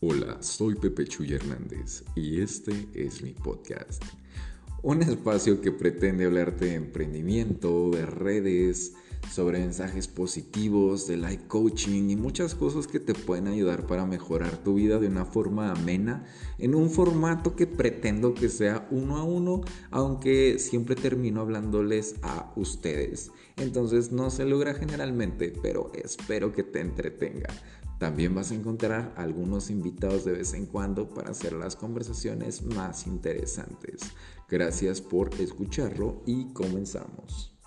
Hola, soy Pepe Chuy Hernández y este es mi podcast. Un espacio que pretende hablarte de emprendimiento, de redes, sobre mensajes positivos, de life coaching y muchas cosas que te pueden ayudar para mejorar tu vida de una forma amena, en un formato que pretendo que sea uno a uno, aunque siempre termino hablándoles a ustedes. Entonces no se logra generalmente, pero espero que te entretenga. También vas a encontrar algunos invitados de vez en cuando para hacer las conversaciones más interesantes. Gracias por escucharlo y comenzamos.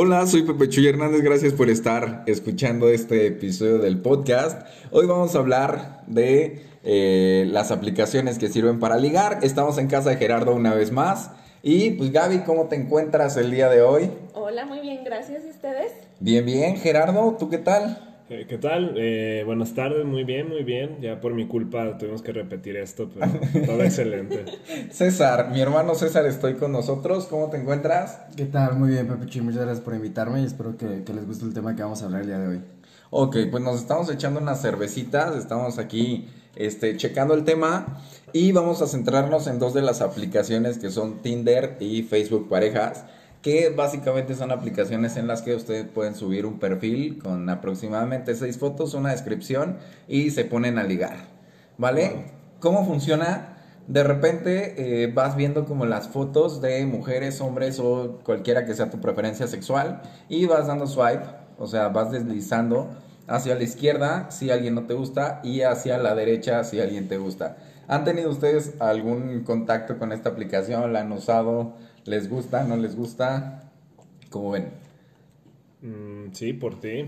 Hola, soy Pepe Chuy Hernández, gracias por estar escuchando este episodio del podcast. Hoy vamos a hablar de eh, las aplicaciones que sirven para ligar. Estamos en casa de Gerardo una vez más. Y pues Gaby, ¿cómo te encuentras el día de hoy? Hola, muy bien, gracias. ¿Y ustedes? Bien, bien. Gerardo, ¿tú qué tal? Eh, ¿Qué tal? Eh, buenas tardes, muy bien, muy bien. Ya por mi culpa tuvimos que repetir esto, pero todo excelente. César, mi hermano César, estoy con nosotros. ¿Cómo te encuentras? ¿Qué tal? Muy bien, Pepe Muchas gracias por invitarme y espero que, que les guste el tema que vamos a hablar el día de hoy. Ok, pues nos estamos echando unas cervecitas, estamos aquí este, checando el tema y vamos a centrarnos en dos de las aplicaciones que son Tinder y Facebook Parejas que básicamente son aplicaciones en las que ustedes pueden subir un perfil con aproximadamente seis fotos, una descripción y se ponen a ligar, ¿vale? ¿Cómo funciona? De repente eh, vas viendo como las fotos de mujeres, hombres o cualquiera que sea tu preferencia sexual y vas dando swipe, o sea, vas deslizando hacia la izquierda si alguien no te gusta y hacia la derecha si alguien te gusta. ¿Han tenido ustedes algún contacto con esta aplicación? ¿La han usado? ¿Les gusta? ¿No les gusta? ¿Cómo ven? Mm, sí, por ti.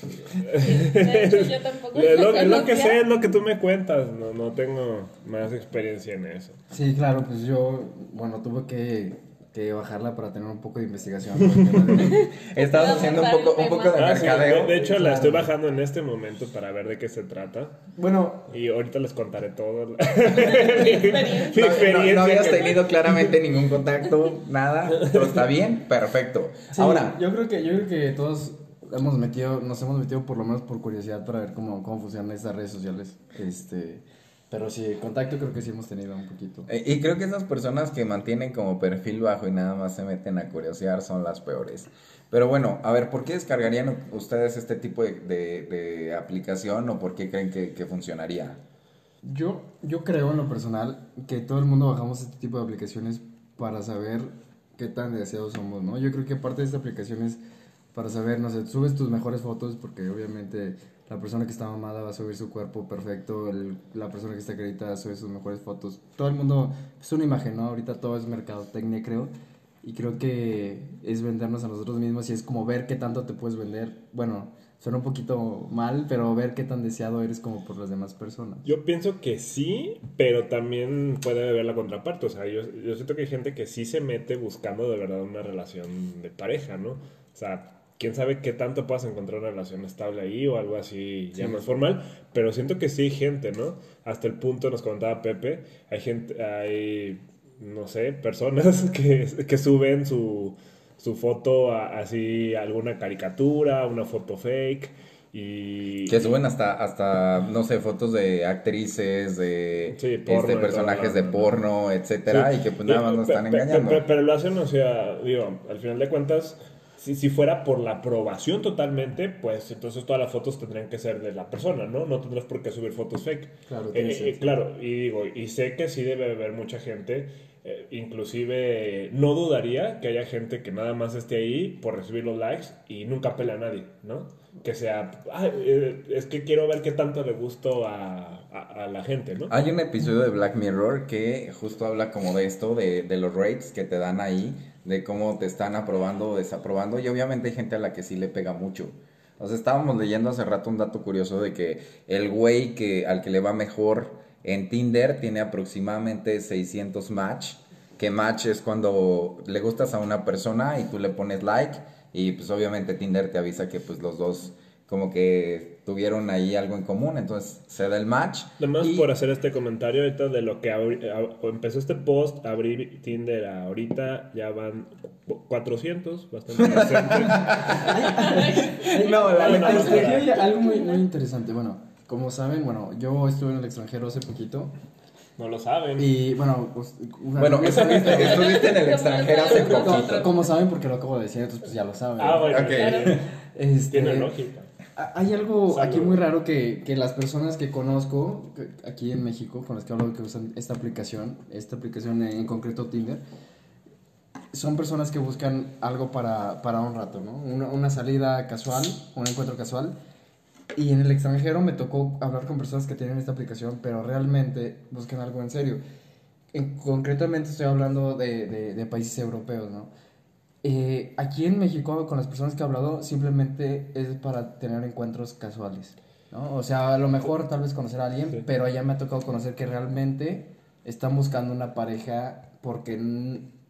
yo tampoco es, lo, es lo, que sé, es lo que tú me cuentas. No, no tengo más experiencia en eso. Sí, claro, pues yo, bueno, tuve que que bajarla para tener un poco de investigación. Estabas haciendo un poco, un poco de ah, mercadeo. de, hecho, la estoy bajando en este momento para ver de qué se trata. Bueno. Y ahorita les contaré todo. Mi experiencia. No, habías tenido claramente ningún contacto, nada. Todo está bien, perfecto. Ahora. Yo creo que, yo creo que todos hemos metido, nos hemos metido por lo menos por curiosidad para ver cómo, cómo funcionan estas redes sociales. Este pero sí, contacto creo que sí hemos tenido un poquito. Eh, y creo que esas personas que mantienen como perfil bajo y nada más se meten a curiosear son las peores. Pero bueno, a ver, ¿por qué descargarían ustedes este tipo de, de, aplicación o por qué creen que, que, funcionaría? Yo, yo creo en lo personal que todo el mundo bajamos este tipo de aplicaciones para saber qué tan deseados somos, ¿no? Yo creo que parte de esta aplicación es para saber, no sé, subes tus mejores fotos porque obviamente la persona que está mamada va a subir su cuerpo perfecto, la persona que está acreditada sube sus mejores fotos. Todo el mundo es una imagen, ¿no? Ahorita todo es mercadotecnia, creo. Y creo que es vendernos a nosotros mismos y es como ver qué tanto te puedes vender. Bueno, suena un poquito mal, pero ver qué tan deseado eres como por las demás personas. Yo pienso que sí, pero también puede haber la contraparte. O sea, yo, yo siento que hay gente que sí se mete buscando de verdad una relación de pareja, ¿no? O sea, quién sabe qué tanto puedas encontrar una relación estable ahí o algo así ya más formal, pero siento que sí hay gente, ¿no? Hasta el punto, nos comentaba Pepe, hay gente, hay, no sé, personas que, que suben su, su foto así, alguna caricatura, una foto fake. Y, que suben hasta, hasta, no sé, fotos de actrices, de este, personajes de porno, etcétera, y que pues nada más nos están engañando. Pero, pero, lo hacen, o sea, digo, al final de cuentas, si, si fuera por la aprobación totalmente, pues entonces todas las fotos tendrían que ser de la persona, ¿no? No tendrás por qué subir fotos fake. Claro, eh, eh, claro y digo, y sé que sí debe haber mucha gente, eh, inclusive no dudaría que haya gente que nada más esté ahí por recibir los likes y nunca pelea a nadie, ¿no? Que sea, es que quiero ver qué tanto le gusto a, a, la gente, ¿no? Hay un episodio de Black Mirror que justo habla como de esto, de, de los rates que te dan ahí de cómo te están aprobando o desaprobando y obviamente hay gente a la que sí le pega mucho. O sea, estábamos leyendo hace rato un dato curioso de que el güey que, al que le va mejor en Tinder tiene aproximadamente 600 match, que match es cuando le gustas a una persona y tú le pones like y pues obviamente Tinder te avisa que pues los dos como que tuvieron ahí algo en común, entonces se da el match. Además, y- por hacer este comentario ahorita de lo que abri- empezó este post, abrí Tinder ahorita, ya van 400, bastante. No, la No, neta algo muy, muy interesante. Bueno, como saben, bueno, yo estuve en el extranjero hace poquito. No lo saben. Y bueno, pues. Bueno, estuviste, estuviste en el extranjero hace poquito. como saben, porque lo acabo de decir, entonces pues ya lo saben. Ah, bueno. Ok. sí. Este, Tiene lógica. Hay algo Salud. aquí muy raro que, que las personas que conozco aquí en México, con las que hablo que usan esta aplicación, esta aplicación en concreto Tinder, son personas que buscan algo para, para un rato, ¿no? Una, una salida casual, un encuentro casual. Y en el extranjero me tocó hablar con personas que tienen esta aplicación, pero realmente buscan algo en serio. En, concretamente estoy hablando de, de- de países europeos, ¿no? Eh, aquí en México, con las personas que he hablado, simplemente es para tener encuentros casuales, ¿no? O sea, a lo mejor tal vez conocer a alguien, Sí. pero allá me ha tocado conocer que realmente están buscando una pareja porque,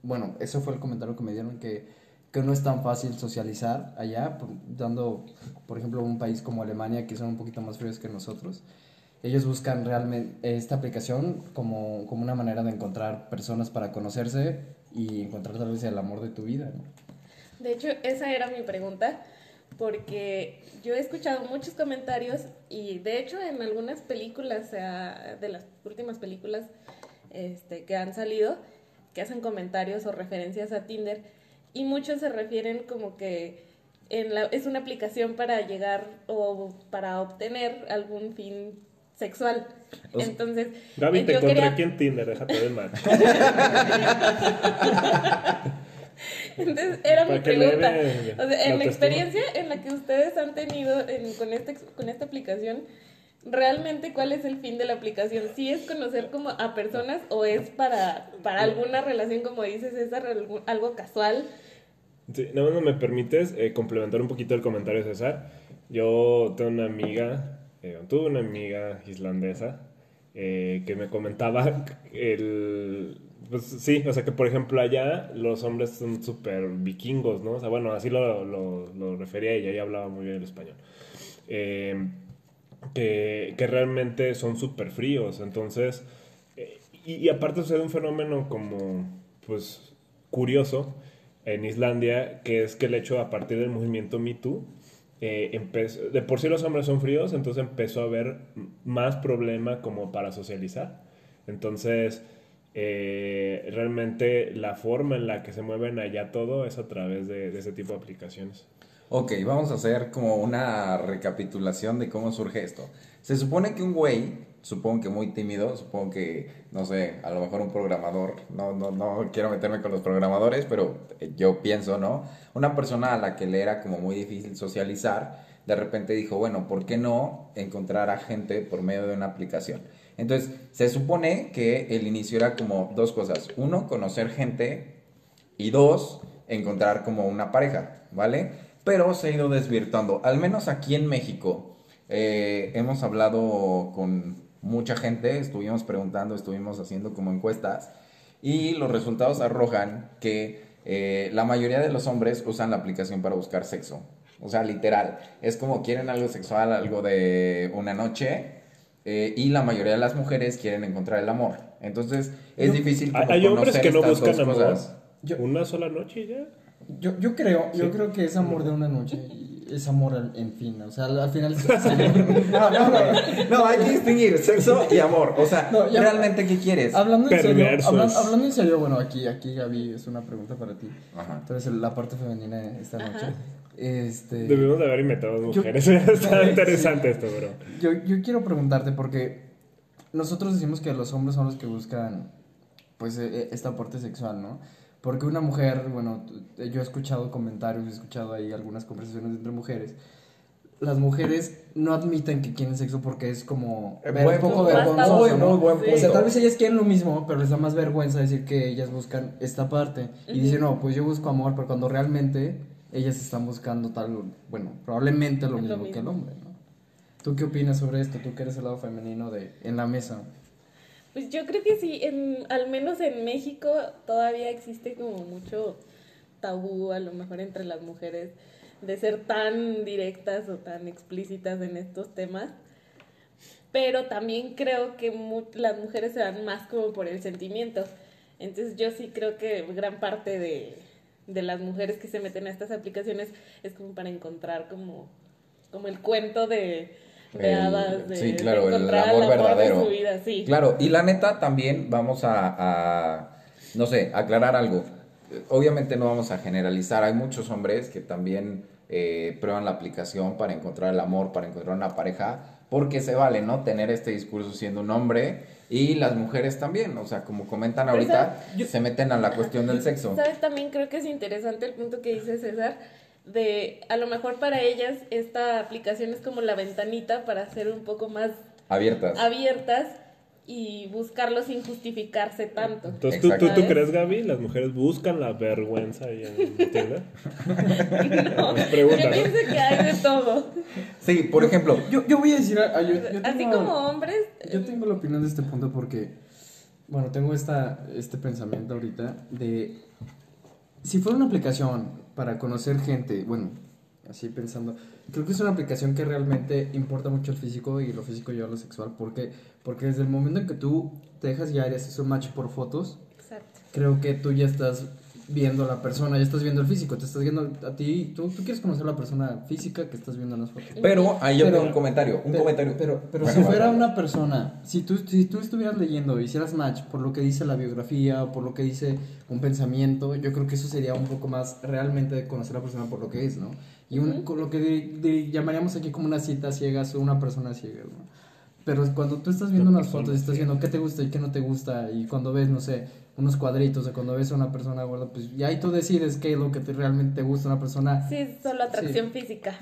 bueno, eso fue el comentario que me dieron, que, que no es tan fácil socializar allá, por- dando, por ejemplo, un país como Alemania, que son un poquito más fríos que nosotros. Ellos buscan realmente esta aplicación como, como una manera de encontrar personas para conocerse y encontrar tal vez el amor de tu vida, ¿no? De hecho, esa era mi pregunta, porque yo he escuchado muchos comentarios y de hecho en algunas películas, de las últimas películas este, que han salido, que hacen comentarios o referencias a Tinder, y muchos se refieren como que en la, es una aplicación para llegar o para obtener algún fin sexual. Entonces, Gaby, eh, te yo encontré quería- aquí en Tinder, déjate de mal. Entonces, era mi pregunta. O sea, en la experiencia en la que ustedes han tenido en- con, este, con esta aplicación, ¿realmente cuál es el fin de la aplicación? ¿Sí es conocer como a personas o es para, para alguna relación, como dices, César, algo, casual? Sí, nada más me permites eh, complementar un poquito el comentario de César. Yo tengo una amiga, eh, tuve una amiga islandesa eh, que me comentaba el... Pues sí, o sea que por ejemplo allá los hombres son súper vikingos, ¿no? O sea, bueno, así lo, lo, refería ella, ella hablaba muy bien el español. Eh, que, que realmente son súper fríos, entonces... y, y aparte sucede un fenómeno como, pues, curioso en Islandia, que es que el hecho a partir del movimiento Me Too, eh, de por sí los hombres son fríos, entonces empezó a haber más problema como para socializar. Entonces, eh, realmente la forma en la que se mueven allá todo es a través de, de ese tipo de aplicaciones. Ok, vamos a hacer como una recapitulación de cómo surge esto. Se supone que un güey, supongo que muy tímido, supongo que, no sé, a lo mejor un programador, no, no, no quiero meterme con los programadores, pero eh, yo pienso, ¿no? Una persona a la que le era como muy difícil socializar, de repente dijo, bueno, ¿por qué no encontrar a gente por medio de una aplicación? Entonces, se supone que el inicio era como dos cosas. Uno, conocer gente y dos, encontrar como una pareja, ¿vale? Pero se ha ido desvirtuando, al menos aquí en México. eh, hemos hablado con mucha gente, estuvimos preguntando, estuvimos haciendo como encuestas y los resultados arrojan que eh, la mayoría de los hombres usan la aplicación para buscar sexo. O sea, literal, es como quieren algo sexual, algo de una noche. eh, y la mayoría de las mujeres quieren encontrar el amor. Entonces, es Yo- difícil Hay, como hay hombres conocer que no estas buscan amor. cosas. Yo- Una sola noche ya. Yo, yo creo, yo creo que es amor de una noche y es amor en fin, o sea, al, al final... No, no, no, no, hay que distinguir sexo y amor. O sea, No, ya- realmente, ¿qué quieres? hablando en serio, Perversos. hablan- hablando en serio, bueno, aquí, aquí Gaby, es una pregunta para ti. Ajá. Tú eres la parte femenina esta noche. Este, Debimos de haber inventado Yo- mujeres. Está Sí. interesante esto, bro. yo, yo quiero preguntarte porque nosotros decimos que los hombres son los que buscan pues eh, eh, esta parte sexual, ¿no? Porque una mujer, bueno, yo he escuchado comentarios, he escuchado ahí algunas conversaciones entre mujeres. Las mujeres no admiten que quieren sexo porque es como Eh, ver- buen un poco vergonzoso, Muy, ¿no? muy buen Sí. O sea, tal vez ellas quieren lo mismo, pero les da más vergüenza decir que ellas buscan esta parte. Y dicen, no, pues yo busco amor, pero cuando realmente ellas están buscando tal, bueno, probablemente lo Lo mismo, que el mismo. hombre, ¿no? ¿Tú qué opinas sobre esto? Tú que eres el lado femenino de en la mesa. Pues yo creo que sí, en, al menos en México todavía existe como mucho tabú, a lo mejor entre las mujeres, de ser tan directas o tan explícitas en estos temas. Pero también creo que las mujeres se van más como por el sentimiento. Entonces yo sí creo que gran parte de, de las mujeres que se meten a estas aplicaciones es como para encontrar como, como el cuento de, de El- hadas, de, sí, de claro, el amor verdadero. de su vida, sí. Claro, y la neta también vamos a, a, no sé, aclarar algo. Obviamente no vamos a generalizar, hay muchos hombres que también eh, prueban la aplicación para encontrar el amor, para encontrar una pareja, porque se vale, ¿no? Tener este discurso siendo un hombre y las mujeres también, o sea, como comentan ahorita, se meten a la cuestión del sexo. ¿Sabes? También creo que es interesante el punto que dice César, de a lo mejor para ellas esta aplicación es como la ventanita para ser un poco más Abiertas. abiertas y buscarlo sin justificarse tanto. Entonces, ¿tú, tú, tú crees, Gaby? ¿Las mujeres buscan la vergüenza ahí en Tinder? No, Pregunta, yo ¿no? pienso que hay de todo. Sí, por ejemplo, Yo, yo voy a decir, yo, yo Así tengo- como hombres, Yo tengo la opinión de este punto porque, bueno, tengo esta, este pensamiento ahorita de, si fuera una aplicación para conocer gente, bueno, así pensando, creo que es una aplicación que realmente importa mucho el físico y lo físico lleva a lo sexual, porque, porque desde el momento en que tú te dejas guiar y haces un match por fotos, exacto. creo que tú ya estás viendo a la persona, ya estás viendo el físico, te estás viendo a ti, tú, tú quieres conocer a la persona física que estás viendo en las fotos. pero ahí yo Pero- tengo un comentario, un Pero- comentario. Pero, pero Bueno, si fuera una persona, si tú, si tú estuvieras leyendo, hicieras match por lo que dice la biografía o por lo que dice un pensamiento, yo creo que eso sería un poco más realmente de conocer a la persona por lo que es, ¿no? Y un- con lo que de- de- llamaríamos aquí como una cita ciegas o una persona ciega, ¿no? Pero cuando tú estás viendo Una unas fotos y estás viendo qué te gusta y qué no te gusta, y cuando ves, no sé, unos cuadritos o cuando ves a una persona gorda, pues ya ahí tú decides qué es lo que te, realmente te gusta a una persona. Sí, solo atracción física.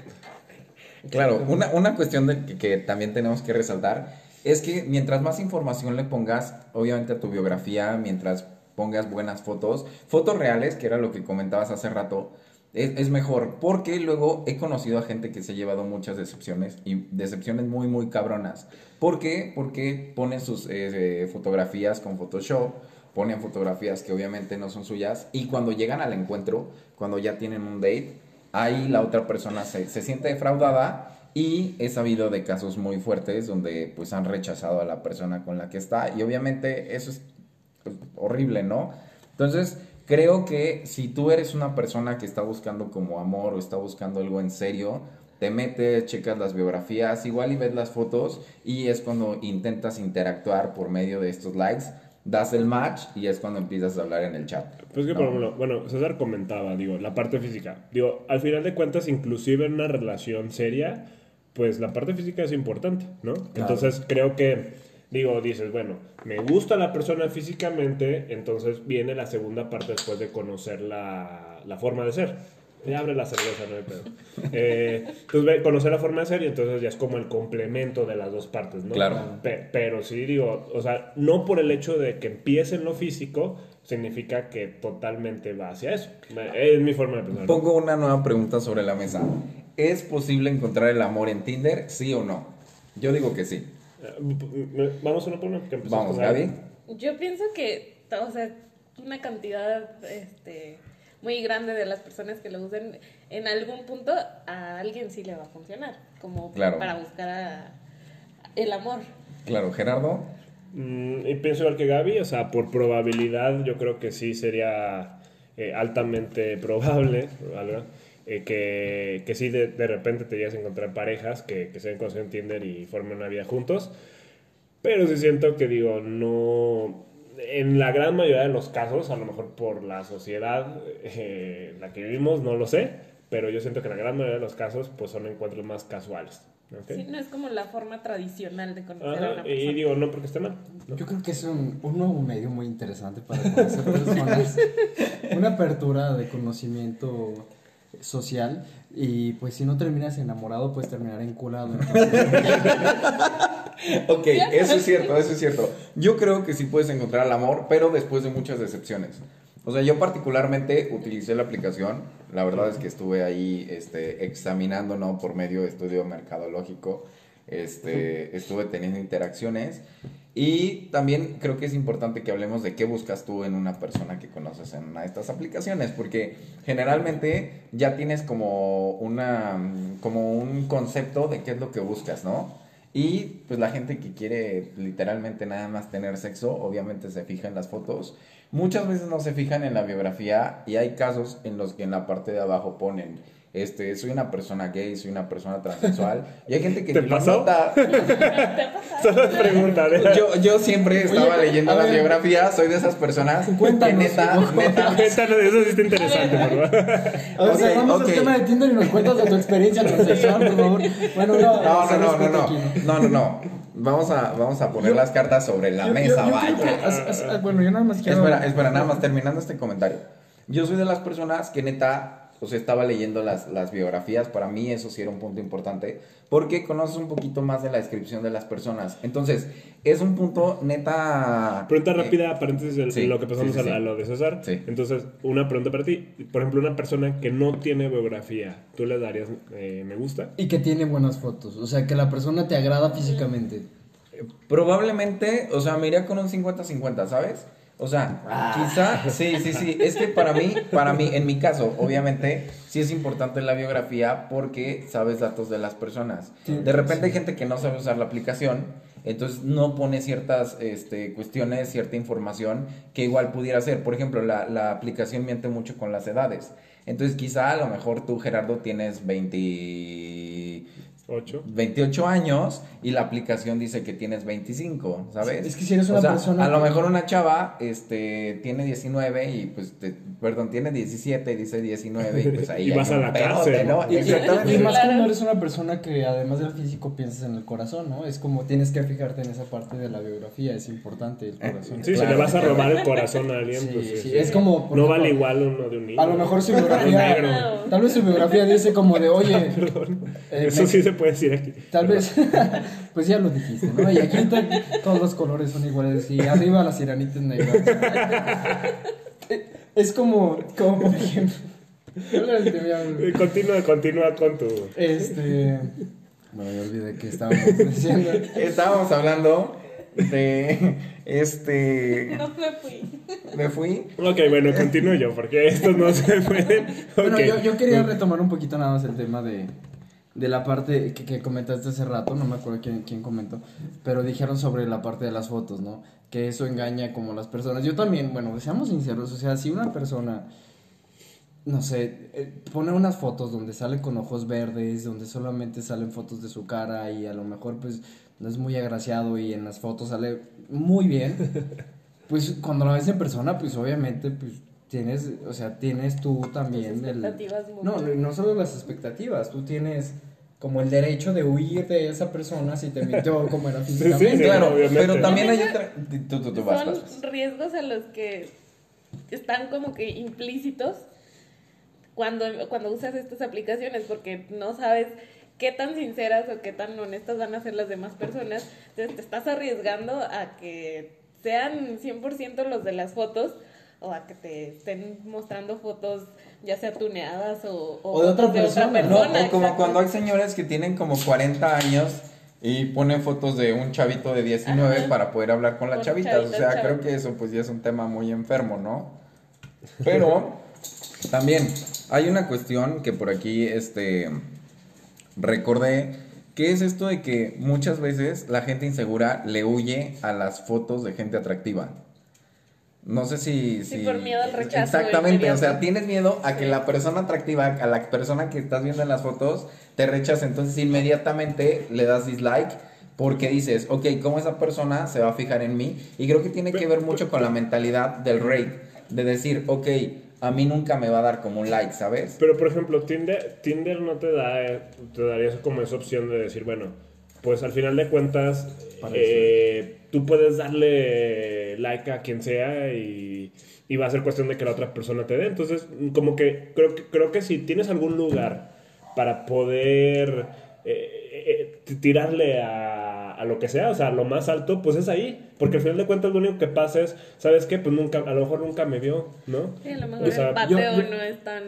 Claro, una, una cuestión de que, que también tenemos que resaltar es que mientras más información le pongas, obviamente a tu biografía, mientras pongas buenas fotos, fotos reales, que era lo que comentabas hace rato, es, es mejor, porque luego he conocido a gente que se ha llevado muchas decepciones y decepciones muy, muy cabronas. ¿Por qué? Porque ponen sus eh, eh, fotografías con Photoshop, ponen fotografías que obviamente no son suyas y cuando llegan al encuentro, cuando ya tienen un date, ahí la otra persona se, se siente defraudada y he sabido de casos muy fuertes donde pues han rechazado a la persona con la que está y obviamente eso es horrible, ¿no? Entonces creo que si tú eres una persona que está buscando como amor o está buscando algo en serio, te metes, checas las biografías, igual y ves las fotos y es cuando intentas interactuar por medio de estos likes, das el match y es cuando empiezas a hablar en el chat. Pues que, ¿no? por ejemplo, bueno, César comentaba, digo, la parte física. Digo, al final de cuentas, inclusive en una relación seria, pues la parte física es importante, ¿no? Entonces creo que, digo, dices, bueno, me gusta la persona físicamente, entonces viene la segunda parte después de conocer la, la forma de ser. Ya abre la cerveza, no hay pedo. Eh, entonces, ve- conocer la forma de ser y entonces ya es como el complemento de las dos partes, ¿no? Claro. Pe- pero sí, digo, o sea, no por el hecho de que empiece en lo físico, significa que totalmente va hacia eso. Es mi forma de pensar. Pongo una nueva pregunta sobre la mesa. ¿Es posible encontrar el amor en Tinder, sí o no? Yo digo que sí. Eh, Vamos uno por uno. que empezamos Vamos, Gaby. Yo pienso que, o sea, una cantidad este, muy grande de las personas que lo usen, en algún punto a alguien sí le va a funcionar, como Claro. para buscar a- el amor. Claro, Gerardo. Mm, y pienso igual que Gaby, o sea, por probabilidad yo creo que sí sería eh, altamente probable, ¿verdad? Eh, que, que sí de, de repente te llegas a encontrar parejas que, que se han conocido en Tinder y formen una vida juntos. Pero sí siento que digo, no... En la gran mayoría de los casos, a lo mejor por la sociedad eh, en la que vivimos, no lo sé, pero yo siento que en la gran mayoría de los casos pues son encuentros más casuales. Sí, no es como la forma tradicional de conocer a una persona. y digo, no porque esté mal. ¿no? Yo creo que es un, un nuevo medio muy interesante para conocer personas. Una apertura de conocimiento social. Y pues si no terminas enamorado, puedes terminar enculado. Ok, eso es cierto, eso es cierto. Yo creo que sí puedes encontrar el amor, pero después de muchas decepciones. O sea, yo particularmente utilicé la aplicación. La verdad es que estuve ahí este, examinando, ¿no? Por medio de estudio mercadológico. este, estuve teniendo interacciones. Y también creo que es importante que hablemos de qué buscas tú en una persona que conoces en una de estas aplicaciones, porque generalmente ya tienes como una como un concepto de qué es lo que buscas, ¿no? Y pues la gente que quiere literalmente nada más tener sexo, obviamente se fija en las fotos. Muchas veces no se fijan en la biografía y hay casos en los que en la parte de abajo ponen este, soy una persona gay, soy una persona transexual. Y hay gente que ¿Te pasó? nota. Solo es pregunta, ¿eh? Yo, yo siempre estaba Oye, leyendo a las ver. biografías, soy de esas personas que Cuéntanos, neta, por favor. neta, Cuéntanos, eso sí está interesante, por favor. A ver, Ok, cerramos ok. el tema de Tinder y nos cuentas de tu experiencia transexual, por favor. Bueno, no, No, no, no, no, no, aquí, no, no, no. Vamos a, vamos a poner Yo- las cartas sobre la Yo- mesa, yo vaya. que as- as- bueno, yo nada más quiero. Espera, espera, nada más terminando este comentario. Yo soy de las personas que neta, o sea, estaba leyendo las, las biografías. Para mí eso sí era un punto importante. Porque conoces un poquito más de la descripción de las personas. Entonces, es un punto neta... Pregunta eh, rápida, paréntesis, de sí, lo que pasamos sí, sí, a, lo de César. Sí. Entonces, una pregunta para ti. Por ejemplo, una persona que no tiene biografía, ¿tú le darías eh, me gusta? Y que tiene buenas fotos. O sea, que la persona te agrada físicamente. Probablemente, o sea, me iría con un 50-50, ¿sabes? O sea, quizá, sí, sí, sí, es que para mí, para mí, en mi caso, obviamente, sí es importante la biografía porque sabes datos de las personas. De repente hay gente que no sabe usar la aplicación, entonces no pone ciertas este, cuestiones, cierta información que igual pudiera ser. Por ejemplo, la, la aplicación miente mucho con las edades. Entonces quizá a lo mejor tú, Gerardo, tienes 20... ¿Ocho? 28 años y la aplicación dice que tienes 25, ¿sabes? Es que si eres una O sea, persona A lo mejor una chava este, tiene 19 y pues, te- perdón, tiene 17 y dice 19 y pues ahí Y vas a la cárcel. ¿no? Y, y- Exactamente. y más Claro. cuando eres una persona que además del físico piensas en el corazón, ¿no? Es como tienes que fijarte en esa parte de la biografía, es importante el corazón. Sí, Claro. si le vas a robar el corazón a alguien, Sí, pues sí, sí. es como, No ejemplo, vale igual uno de un niño. A lo mejor su biografía, negro. tal vez su biografía dice como de, oye, eh, Eso me- sí se puede decir aquí. Tal vez, pues ya lo dijiste, ¿no? Y aquí to- todos los colores son iguales y arriba las sirenitas negras. Es como, como por ejemplo, Eh, Continúa, continúa con tu... este, bueno, ya olvidé que estábamos diciendo. Estábamos hablando de este No me fui. me fui. Ok, bueno, continúo yo, porque estos no se pueden... Bueno, yo, yo quería retomar un poquito nada más el tema de, de la parte que, que comentaste hace rato, no me acuerdo quién, quién comentó, pero dijeron sobre la parte de las fotos, ¿no? Que eso engaña como las personas. Yo también, bueno, seamos sinceros, o sea, si una persona, no sé, eh, pone unas fotos donde sale con ojos verdes, donde solamente salen fotos de su cara y a lo mejor pues no es muy agraciado y en las fotos sale muy bien, pues cuando la ves en persona, pues obviamente, pues tienes, o sea, tienes tú también Tus el... expectativas muy- No, no, no solo las expectativas, tú tienes como el derecho de huir de esa persona si te mintió como era físicamente. sí, Claro, obviamente. pero también hay Son- otra tú tú tú vas, Son vas, vas. riesgos a los que están como que implícitos cuando, cuando usas estas aplicaciones porque no sabes qué tan sinceras o qué tan honestas van a ser las demás personas. Entonces te estás arriesgando a que sean 100% los de las fotos o a que te estén mostrando fotos ya sea tuneadas o, O de otra persona, o como exacto. cuando hay señores que tienen como 40 años y ponen fotos de un chavito de 19 Ajá. para poder hablar con las Con chavitas. O sea, creo que eso pues ya es un tema muy enfermo, ¿no? Pero también hay una cuestión que por aquí este recordé que es esto de que muchas veces la gente insegura le huye a las fotos de gente atractiva. No sé si... Sí, si- por miedo al rechazo Exactamente, o sea, tienes miedo a que la persona atractiva, a la persona que estás viendo en las fotos, te rechace. Entonces inmediatamente le das dislike porque dices, ok, ¿cómo esa persona se va a fijar en mí? Y creo que tiene que ver mucho con la mentalidad del rate, de decir, ok, a mí nunca me va a dar como un like, ¿sabes? Pero por ejemplo, Tinder, Tinder no te da, eh, te daría como esa opción de decir, bueno, pues al final de cuentas, eh, tú puedes darle like a quien sea y, y va a ser cuestión de que la otra persona te dé. Entonces, como que creo que, creo que si tienes algún lugar para poder eh, eh, tirarle a, a lo que sea, o sea, a lo más alto, pues es ahí. Porque al final de cuentas lo único que pasa es, ¿sabes qué? Pues nunca, a lo mejor nunca me vio, ¿no? Sí, a lo mejor O sea, el pateo yo- yo- no es tan.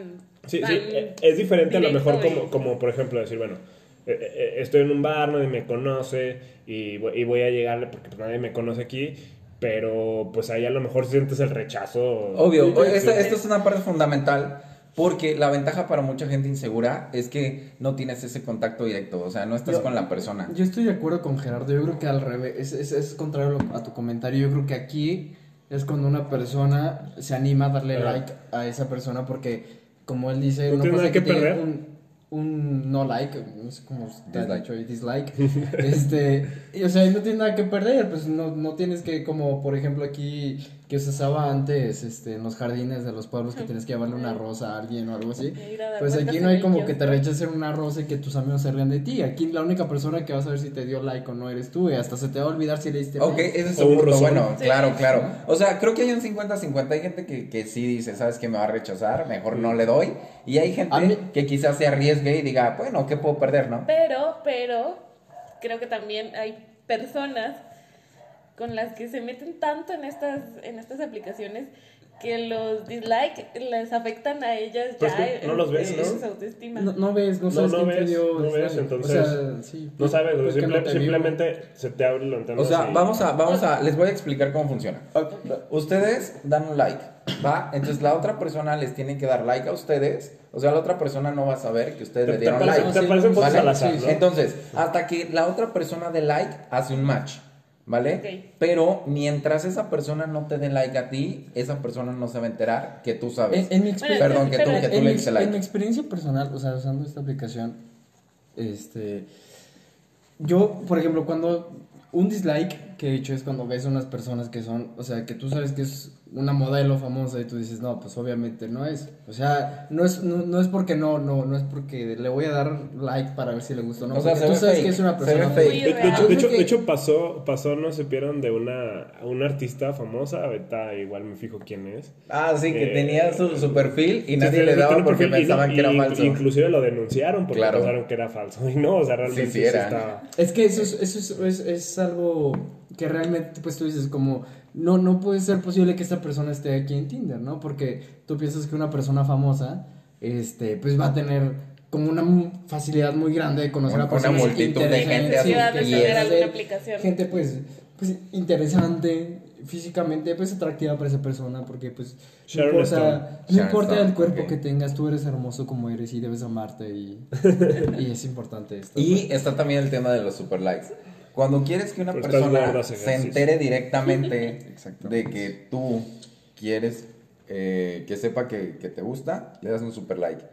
Sí, tan sí, eh, es diferente a lo mejor como, como por ejemplo decir, bueno, eh, eh, estoy en un bar, nadie me conoce y, voy- y voy a llegarle porque pues, nadie me conoce aquí, pero pues ahí a lo mejor sientes el rechazo. Obvio, Sí, esta, es una parte fundamental porque la ventaja para mucha gente insegura es que no tienes ese contacto directo, o sea, no estás Yo- con la persona. Yo estoy de acuerdo con Gerardo, yo creo que al revés, es, es, es contrario a tu comentario, yo creo que aquí es cuando una persona se anima a darle like a esa persona porque, como él dice, No tiene pasa nada que tenga perder. Un, un no like, no sé cómo está Dislike. dicho, ahí, dislike, este, y, o sea, no tiene nada que perder, pues no, no tienes que, como por ejemplo aquí, que se usaba antes, este, en los jardines de los pueblos, que tienes que llevarle una rosa a alguien o algo así, pues aquí no hay como que te rechacen una rosa y que tus amigos se rían de ti. Aquí la única persona que vas a ver si te dio like o no eres tú. Y hasta se te va a olvidar si le diste Ok, ese es un un punto bueno, Sí. claro, claro. O sea, creo que hay un 50-50. Hay gente que, que sí dice, ¿sabes que Me va a rechazar, mejor no le doy. Y hay gente mí- que quizás se arriesgue y diga, bueno, ¿qué puedo perder, no? Pero, pero, creo que también hay personas con las que se meten tanto en estas, en estas aplicaciones que los dislikes les afectan a ellas Pues ya que no los ves, en ¿no? su autoestima. No, no ves, no No, sabes no quién te ves, dio no ves, entonces, O sea, sí, No pues, sabes, pues, simple- te simplemente se te abre la antena. O sea, así. vamos a, vamos a, les voy a explicar cómo funciona. Ustedes dan un like, ¿va? Entonces la otra persona les tiene que dar like a ustedes. O sea, la otra persona no va a saber que ustedes Te- le te dieron aparecen- like. te fotos ¿vale? al azar, Sí, ¿no? Entonces, hasta que la otra persona dé like, hace un match, ¿vale? Pero mientras esa persona no te dé like a ti, esa persona no se va a enterar que tú sabes. En, en mi Bueno, Perdón, que tú, pero- que tú en, le mi, diste en mi like. experiencia personal, o sea, usando esta aplicación, este, yo, por ejemplo, cuando un dislike que he hecho es cuando ves unas personas que son, o sea, que tú sabes que es una modelo famosa y tú dices, no, pues obviamente no es. O sea, no es, no, no es porque no, no, no es porque le voy a dar like para ver si le gusta o no. O sea, se tú sabes fake, que es una persona fake. De, hecho, de, hecho, de pasó, pasó, no supieron de una, una artista famosa, ahorita igual me fijo quién es. Ah, sí, que Eh, tenía su, su perfil y nadie sí, le daba porque y pensaban que era falso. Inclusive lo denunciaron porque Claro. pensaron que era falso. Y no, o sea, realmente Sí, sí sí era. estaba- Es que eso es, eso es, es, es algo que realmente, pues tú dices, como, no, no puede ser posible que esta persona esté aquí en Tinder, ¿no? Porque tú piensas que una persona famosa, este, pues va a tener como una facilidad muy grande de conocer Una- a personas una multitud de gente a sus que pies. quieres alguna ver, aplicación. Gente, pues, pues, interesante, físicamente, pues, atractiva para esa persona, porque, pues, no importa, no importa el cuerpo ok. que tengas, tú eres hermoso como eres y debes amarte y, y es importante esto. Y está también el tema de los super likes. Cuando quieres que una Pero persona se entere directamente de que tú quieres eh, que sepa que, que te gusta, le das un super like.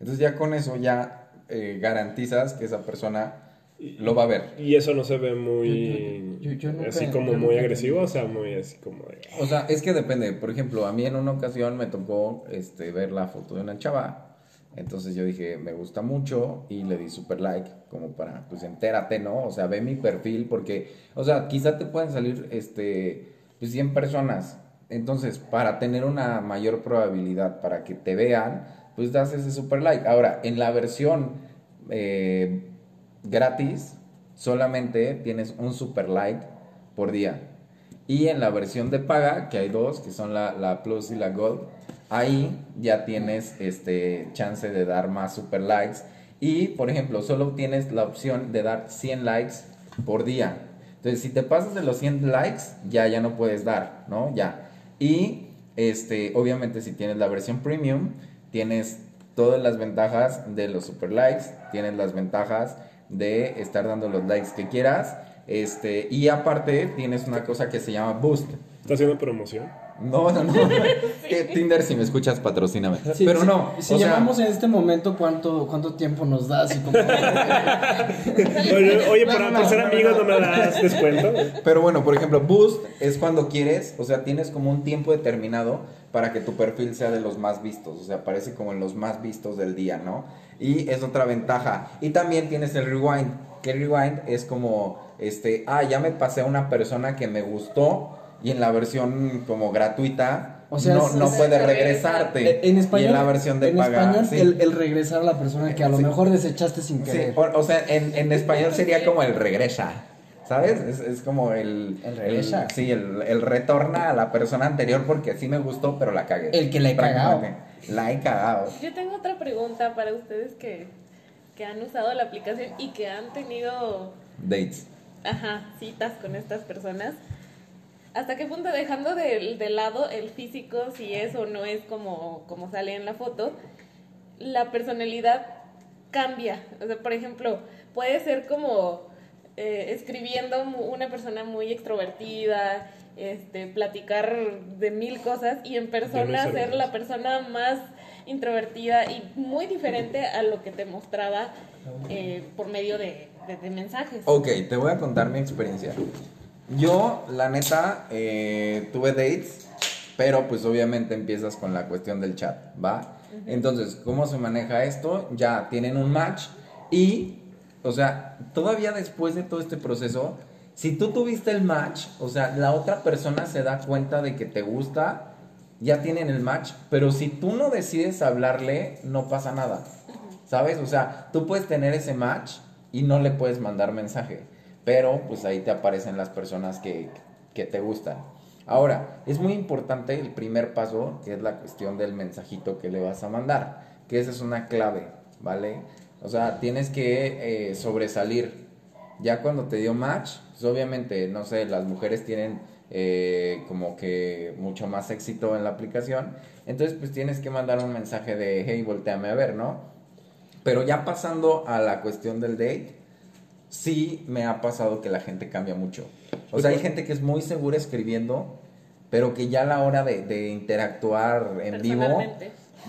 Entonces ya con eso ya eh, garantizas que esa persona lo va a ver. Y eso no se ve muy. Yo- yo- yo nunca- así como yo muy nunca agresivo, o sea, muy así como de. O sea, es que depende. Por ejemplo, a mí en una ocasión me tocó este, ver la foto de una chava. Entonces yo dije, me gusta mucho y le di super like, como para, pues entérate, ¿no? O sea, ve mi perfil porque, o sea, quizá te pueden salir, este, pues 100 personas. Entonces, para tener una mayor probabilidad para que te vean, pues das ese super like. Ahora, en la versión eh, gratis, solamente tienes un super like por día. Y en la versión de paga, que hay dos, que son la, la Plus y la Gold, ahí ya tienes este chance de dar más super likes. Y, por ejemplo, solo tienes la opción de dar 100 likes por día. Entonces, si te pasas de los 100 likes, ya, ya no puedes dar, ¿no? Ya. Y, este, obviamente, si tienes la versión premium, tienes todas las ventajas de los super likes, tienes las ventajas de estar dando los likes que quieras. Este, y aparte tienes una cosa que se llama Boost. ¿Está haciendo promoción? No, no, no. Que Tinder, si me escuchas, patrocíname. Sí, Pero sí, no. Si o sea, llamamos en este momento, ¿cuánto, cuánto tiempo nos das? Y como- Oye, oye, por, No, no, por ser no, amigos no. no me das descuento. Pero bueno, por ejemplo, Boost es cuando quieres, o sea, tienes como un tiempo determinado para que tu perfil sea de los más vistos, o sea, aparece como en los más vistos del día, ¿no? Y es otra ventaja. Y también tienes el rewind, que el rewind es como, este, ah, ya me pasé a una persona que me gustó y en la versión como gratuita O sea, no, es- no es- puede es- regresarte. en español, y en la versión de en paga, español sí. el, el regresar a la persona que a lo Sí. mejor desechaste sin Sí, querer. o, o sea, en, en español sería como el regresa. ¿Sabes? Es, es como el. El regresa. sí, el, el retorna a la persona anterior porque sí me gustó, pero la cagué. El que la he cagado. La he cagado. Yo tengo otra pregunta para ustedes que que han usado la aplicación y que han tenido, Dates. ajá, citas con estas personas. ¿Hasta qué punto dejando de, de lado el físico, si es o no es como, como sale en la foto, la personalidad cambia? O sea, por ejemplo, puede ser como eh, escribiendo una persona muy extrovertida, este, platicar de mil cosas y en persona ser la persona más introvertida y muy diferente a lo que te mostraba eh, por medio de, de- de mensajes. Ok, te voy a contar mi experiencia. Yo, la neta, eh, tuve dates, pero pues obviamente empiezas con la cuestión del chat, ¿va? Entonces, ¿cómo se maneja esto? Ya tienen un match y, o sea, todavía después de todo este proceso, si tú tuviste el match, o sea, la otra persona se da cuenta de que te gusta, ya tienen el match, pero si tú no decides hablarle, no pasa nada. ¿Sabes? O sea, tú puedes tener ese match y no le puedes mandar mensaje, pero pues ahí te aparecen las personas que, que te gustan. Ahora, es muy importante el primer paso, que es la cuestión del mensajito que le vas a mandar, que esa es una clave, ¿vale? O sea, tienes que eh, sobresalir. Ya cuando te dio match, pues obviamente, no sé, las mujeres tienen eh, como que mucho más éxito en la aplicación, entonces pues tienes que mandar un mensaje de, hey, volteame a ver, ¿no? Pero ya pasando a la cuestión del date, sí me ha pasado que la gente cambia mucho. O sea, hay gente que es muy segura escribiendo, pero que ya a la hora de, de interactuar en vivo,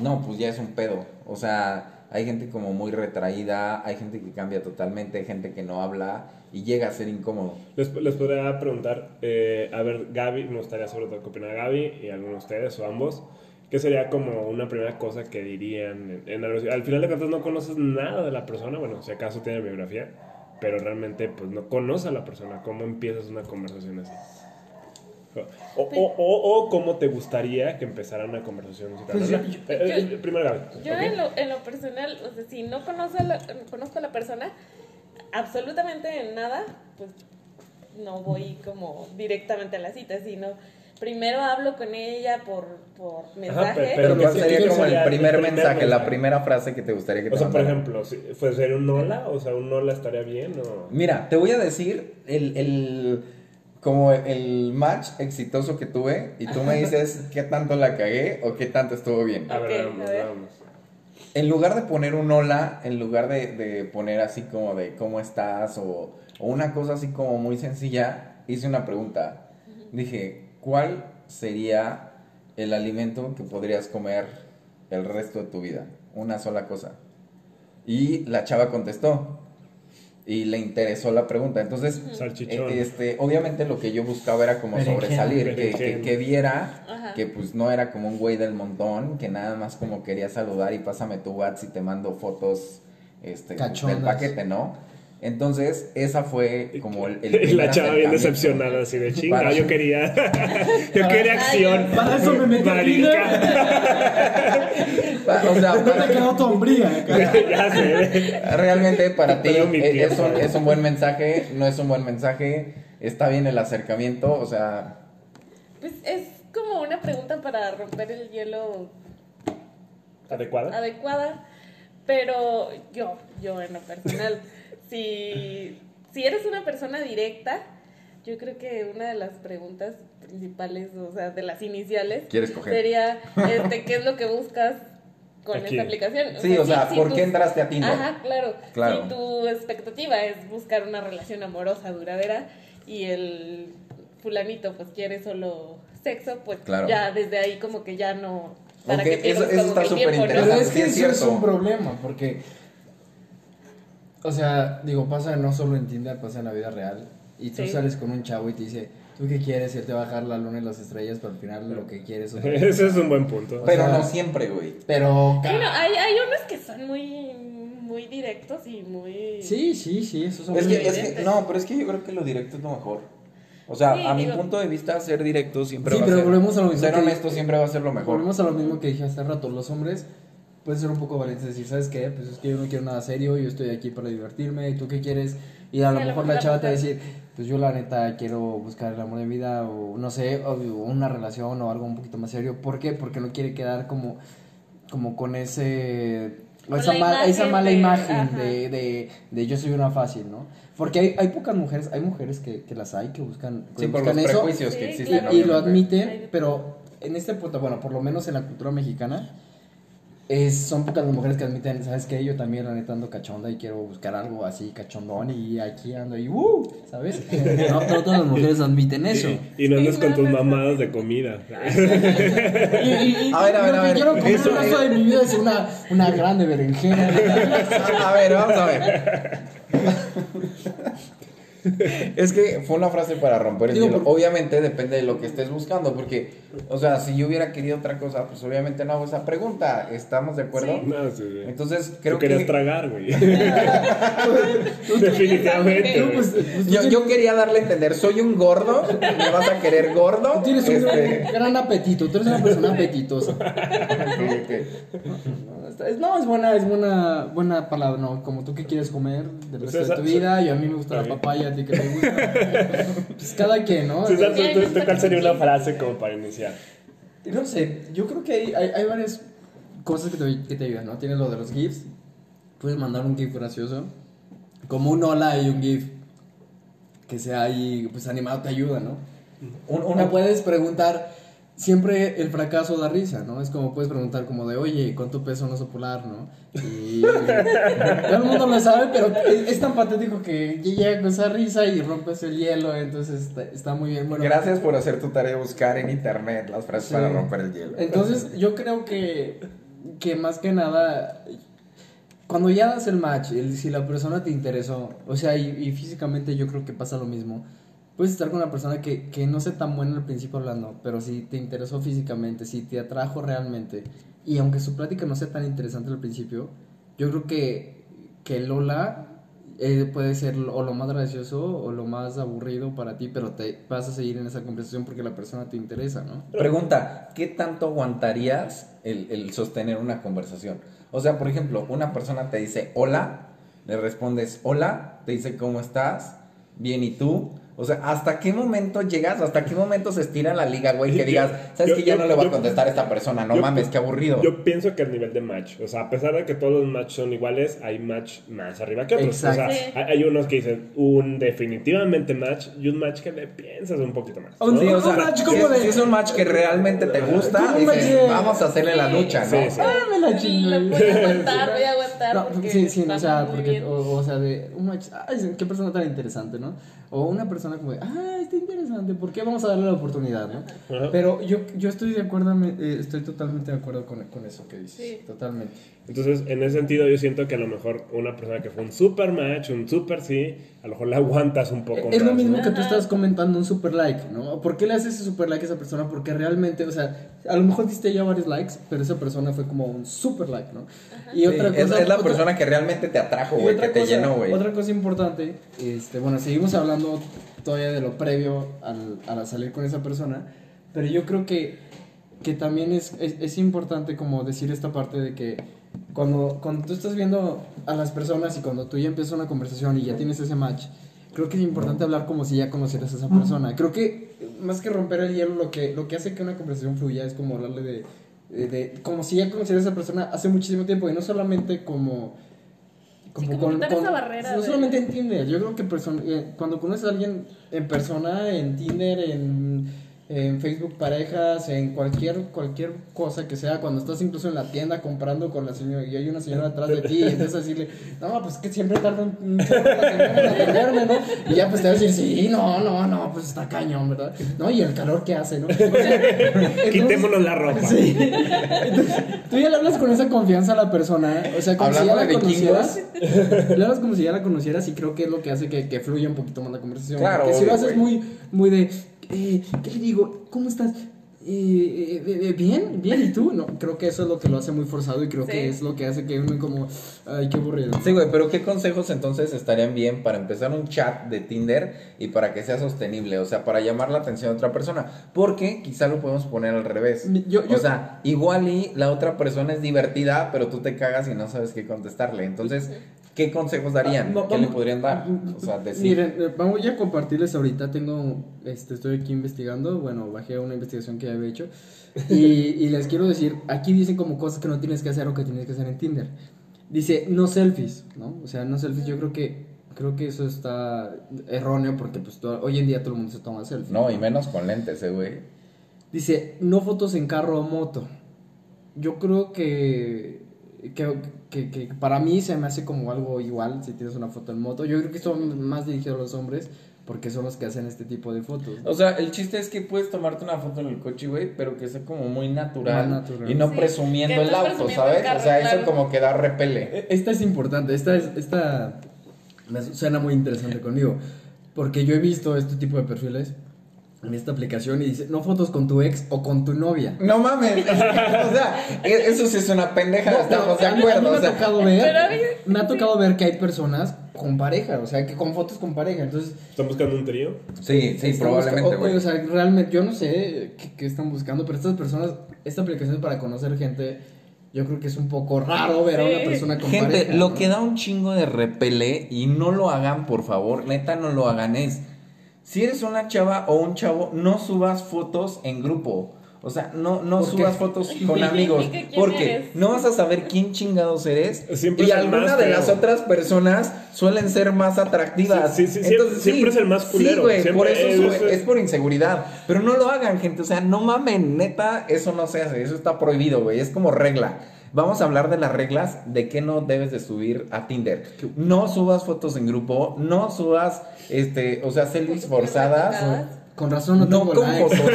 no, pues ya es un pedo. O sea, hay gente como muy retraída, hay gente que cambia totalmente, hay gente que no habla y llega a ser incómodo. Les, les podría preguntar, eh, a ver, Gaby, me gustaría sobre todo que opinara Gaby y alguno de ustedes o ambos, ¿qué sería como una primera cosa que dirían? En, al final de cuentas no conoces nada de la persona, bueno, si acaso tiene biografía, pero realmente pues no conoces a la persona, ¿cómo empiezas una conversación así? O, o, o, o cómo te gustaría que empezara una conversación musical. Pues yo- Eh, eh, yo- primero Gaby. Yo ¿ok? en, lo, en lo personal, o sea, si no conozco a la, conozco a la persona, absolutamente en nada, pues no voy como directamente a la cita, sino primero hablo con ella por, por mensaje. pe- Pero Pero ¿cuál ¿qué- sería como el sería el primer primer mensaje, la primera frase que te gustaría que te O sea, por ejemplo, si fue ser un hola, o sea, un hola estaría bien o... Mira, te voy a decir el, el- como el match exitoso que tuve y tú me dices qué tanto la cagué o qué tanto estuvo bien. A ver, vamos, a ver. vamos. En lugar de poner un hola, en lugar de, de poner así como de cómo estás o, o una cosa así como muy sencilla, hice una pregunta. Dije, ¿cuál sería el alimento que podrías comer el resto de tu vida? Una sola cosa. Y la chava contestó. Y le interesó la pregunta. Entonces, Salchichón. eh, este, obviamente lo que yo buscaba era como Berenjena. sobresalir, que, que, viera Ajá. que pues no era como un güey del montón, que nada más como quería saludar y pásame tu WhatsApp y te mando fotos este, del paquete, ¿no? Entonces, esa fue como el, el la chava bien decepcionada, así de chinga, Para- yo quería, yo quería acción. Para eso me metí O sea, No te para- quedó tu hombría. acá. ya sé. realmente para ti es, tiempo. es un, es un buen mensaje, no es un buen mensaje, está bien el acercamiento, o sea, Pues es como una pregunta para romper el hielo ¿Adecuada? adecuada, pero yo, yo en lo personal, si, si eres una persona directa, yo creo que una de las preguntas principales, o sea, de las iniciales, ¿Quieres coger? sería, este, ¿qué es lo que buscas con Aquí. esta aplicación? Sí, o sea, si ¿por qué entraste a Tinder? Ajá, claro. Claro. Si tu expectativa es buscar una relación amorosa duradera y el fulanito pues quiere solo sexo, pues Claro. ya desde ahí como que ya no... Ok, que eso- eso como está súper tiempo, ¿no? Pero interesante. es Sí, que es eso es un problema, porque. O sea, digo, pasa no solo en Tinder, pasa en la vida real. Y tú Sí. sales con un chavo y te dice, ¿tú qué quieres? Y él te va a bajar la luna y las estrellas, pero al final lo que quieres es. Ese es un buen punto. pero sea, no siempre, güey. Pero. Sí, no, hay, hay unos que son muy, muy directos y muy... Sí, sí, sí, eso son Es muy que, es que, no, pero es que yo creo que lo directo es lo mejor. O sea, Sí, a mi digo- punto de vista, ser directo siempre Sí, va a pero ser. volvemos a lo mismo Ser que- honesto siempre va a ser lo mejor. Volvemos a lo mismo que dije hace rato. Los hombres pueden ser un poco valientes y decir, ¿sabes qué? Pues es que yo no quiero nada serio, yo estoy aquí para divertirme, ¿y tú qué quieres? Y a Sí, lo a lo mejor la chava te va a decir, pues yo la neta quiero buscar el amor de mi vida o no sé, o una relación o algo un poquito más serio. ¿Por qué? Porque no quiere quedar como, como con ese... O esa, esa mala de- imagen de, de, de yo soy una fácil, ¿no? Porque hay, hay pocas mujeres, hay mujeres que, que las hay, que buscan, que Sí, por buscan los eso prejuicios que Sí, existen. claro. y lo admiten, pero en este punto, bueno, por lo menos en la cultura mexicana, es, son pocas las mujeres que admiten, ¿sabes qué? Yo también, la neta, ando cachonda y quiero buscar algo así cachondón y aquí ando y ¡uh! ¿Sabes? No, no todas las mujeres admiten eso. Y, y no andas con no, tus no, no. mamadas de comida. Y, y- y- A ver, a ver, lo a que ver, quiero comer eso el resto es- de mi vida es una, una grande berenjena. A ver, vamos a ver. Es que fue una frase para romper el Digo, hielo. por- Obviamente depende de lo que estés buscando, porque, o sea, si yo hubiera querido otra cosa, pues obviamente no hago esa pregunta. ¿Estamos de acuerdo? No, sí, sí. Entonces, creo Tú querías que tragar, güey. Definitivamente. Pues, pues, tú yo, yo quería darle a entender, soy un gordo, me vas a querer gordo. tú tienes un Este, gran, gran apetito, tú eres una persona apetitosa. No, es- buena, es buena, buena palabra, ¿no? Como tú que quieres comer del Pues resto de esa- tu vida, y a mí me gusta la papaya, ti que te gusta. Pues cada quien, ¿no? César, ¿tú- ¿cuál sería una frase como para iniciar? No sé, yo creo que hay, hay, hay varias cosas que te, que te ayudan, ¿no? Tienes lo de los GIFs, puedes mandar un GIF gracioso, como un hola y un GIF que sea ahí, pues animado te ayuda, ¿no? Un- Una puedes preguntar, siempre el fracaso da risa, ¿no? Es como puedes preguntar como de, oye, ¿cuánto pesa un oso polar, no? Y todo el mundo lo sabe, pero es, tan patético que llega con esa risa y rompes el hielo, entonces está, está muy bien. Bueno, Gracias por hacer tu tarea de buscar en internet las frases Sí. para romper el hielo. Entonces, yo creo que, que más que nada, cuando ya das el match, el- si la persona te interesó, o sea, y, y físicamente yo creo que pasa lo mismo. Puedes estar con una persona que, que no sea tan buena al principio hablando, pero si te interesó físicamente, si te atrajo realmente, y aunque su plática no sea tan interesante al principio, yo creo que, que Lola eh, puede ser o lo más gracioso o lo más aburrido para ti, pero te vas a seguir en esa conversación porque la persona te interesa, ¿no? Pregunta, ¿qué tanto aguantarías el, el sostener una conversación? O sea, por ejemplo, una persona te dice hola, le respondes hola, te dice cómo estás, bien y tú. O sea, ¿hasta qué momento llegas? ¿Hasta qué momento se estira la liga, güey? Que Yo- digas, ¿sabes yo- que ya yo- no le voy yo- a contestar a esta persona? No yo- mames, qué aburrido. Yo pienso que a nivel de match, o sea, a pesar de que todos los match son iguales, hay match más arriba que otros. Exacto. O sea, hay, hay unos que dicen un definitivamente match y un match que le piensas un poquito más. Un- ¿no? Sí, o sea, un match como es, de- si es un match que realmente te gusta, Un match dices, de- vamos a hacerle la lucha, ¿no? Sí, sí. Ah, me la chingo. Lo voy a aguantar, voy a aguantar. No, sí, sí, no, o sea, porque, o sea, de un match, ay, qué persona tan interesante, ¿no? O una persona como de, ah, está interesante, ¿por qué vamos a darle la oportunidad, no? Ajá. Pero yo, yo estoy de acuerdo, eh, estoy totalmente de acuerdo con, con eso que dices, Sí. totalmente. Entonces, en ese sentido, yo siento que a lo mejor una persona que fue un super match, un super sí, a lo mejor le aguantas un poco Es más. lo mismo ¿no? que tú estás comentando un super like, ¿no? ¿Por qué le haces ese super like a esa persona? Porque realmente, o sea, a lo mejor diste ya varios likes, pero esa persona fue como un super like, ¿no? Y Sí, es, es la otra- persona que realmente te atrajo, güey, otra que te cosa- llenó, güey. Otra cosa importante, este, bueno, seguimos hablando todavía de lo previo al, al salir con esa persona, pero yo creo que, que también es, es, es importante como decir esta parte de que cuando, cuando tú estás viendo a las personas y cuando tú ya empiezas una conversación y ya tienes ese match, creo que es importante hablar como si ya conocieras a esa persona. Creo que más que romper el hielo, lo que, lo que hace que una conversación fluya es como hablarle de, de, de- como si ya conocieras a esa persona hace muchísimo tiempo y no solamente como Sí, como quitar esa barrera no de- solamente en Tinder yo creo que eh, cuando conoces a alguien en persona en Tinder en, en Facebook parejas en cualquier cualquier cosa que sea cuando estás incluso en la tienda comprando con la señora y hay una señora atrás de ti y empiezas a decirle no pues que siempre tarda un, atenderme no y ya pues te va a decir sí no no no pues está cañón verdad no y el calor que hace no O sea, entonces- Quitémonos la ropa. Sí. Entonces, tú ya le hablas con esa confianza a la persona, o sea, como si ya la conocieras. Le hablas como si ya la conocieras y creo que es lo que hace que, que fluya un poquito más la conversación. Claro, Porque si lo haces muy, muy de, eh, ¿qué le digo? ¿Cómo estás? Eh, eh, eh, bien, bien, ¿y tú? No, creo que eso es lo que lo hace muy forzado y creo Sí. que es lo que hace que uno como, ay, qué aburrido. Sí, güey, pero ¿qué consejos entonces estarían bien para empezar un chat de Tinder y para que sea sostenible? O sea, para llamar la atención de otra persona. Porque quizá lo podemos poner al revés. Yo- yo- O sea, igual y la otra persona es divertida, pero tú te cagas y no sabes qué contestarle. Entonces, ¿qué consejos darían? Ah, va- ¿Qué le podrían dar? O sea, decir. Miren, eh, vamos a compartirles ahorita. Tengo, este, estoy aquí investigando. Bueno, bajé una investigación que ya había hecho. Y, y les quiero decir, aquí dicen como cosas que no tienes que hacer o que tienes que hacer en Tinder. Dice, no selfies, ¿no? O sea, no selfies, yo creo que creo que eso está erróneo porque pues todo- hoy en día todo el mundo se toma selfies. No, y menos con lentes, eh, güey. Dice, no fotos en carro o moto. Yo creo que, que, que- que para mí se me hace como algo igual si tienes una foto en moto. Yo creo que esto va más dirigido a los hombres porque son los que hacen este tipo de fotos. O sea, el chiste es que puedes tomarte una foto en el coche, güey, pero que sea como muy natural. Muy natural. Y no Sí, presumiendo el auto, presumiendo ¿sabes? el carro, o sea, claro. eso como que da repele. E- Esta es importante, esta, es, esta me suena muy interesante conmigo, porque yo he visto este tipo de perfiles en esta aplicación y dice, no fotos con tu ex o con tu novia. No mames. o sea, e- eso sí es una pendeja, No, estamos de a mí acuerdo. me o sea, ha tocado ver, me ha tocado ver que hay personas con pareja, o sea, que con fotos con pareja, entonces... ¿Están buscando un trío? sí, sí, probablemente, o- sea, realmente, yo no sé qué, qué están buscando, pero estas personas, esta aplicación es para conocer gente, yo creo que es un poco raro ver a una persona con Gente, pareja. lo ¿no? que da un chingo de repele y no lo hagan, por favor, neta no lo hagan es, si eres una chava o un chavo, no subas fotos en grupo. O sea, no, no subas fotos con amigos. ¿Quién Porque eres? no vas a saber quién chingados eres. Siempre y alguna de las otras personas suelen ser más atractivas. Sí, sí, sí, siempre- siempre es el más culero. Sí, güey, por eso es- sube- es- es por inseguridad. Pero no lo hagan, gente. O sea, no mamen, neta, eso no se hace. Eso está prohibido, güey. Es como regla. Vamos a hablar de las reglas de qué no debes de subir a Tinder. No subas fotos en grupo, no subas, este, o sea, selfies forzadas. Con razón no, No tengo con. Photoshop.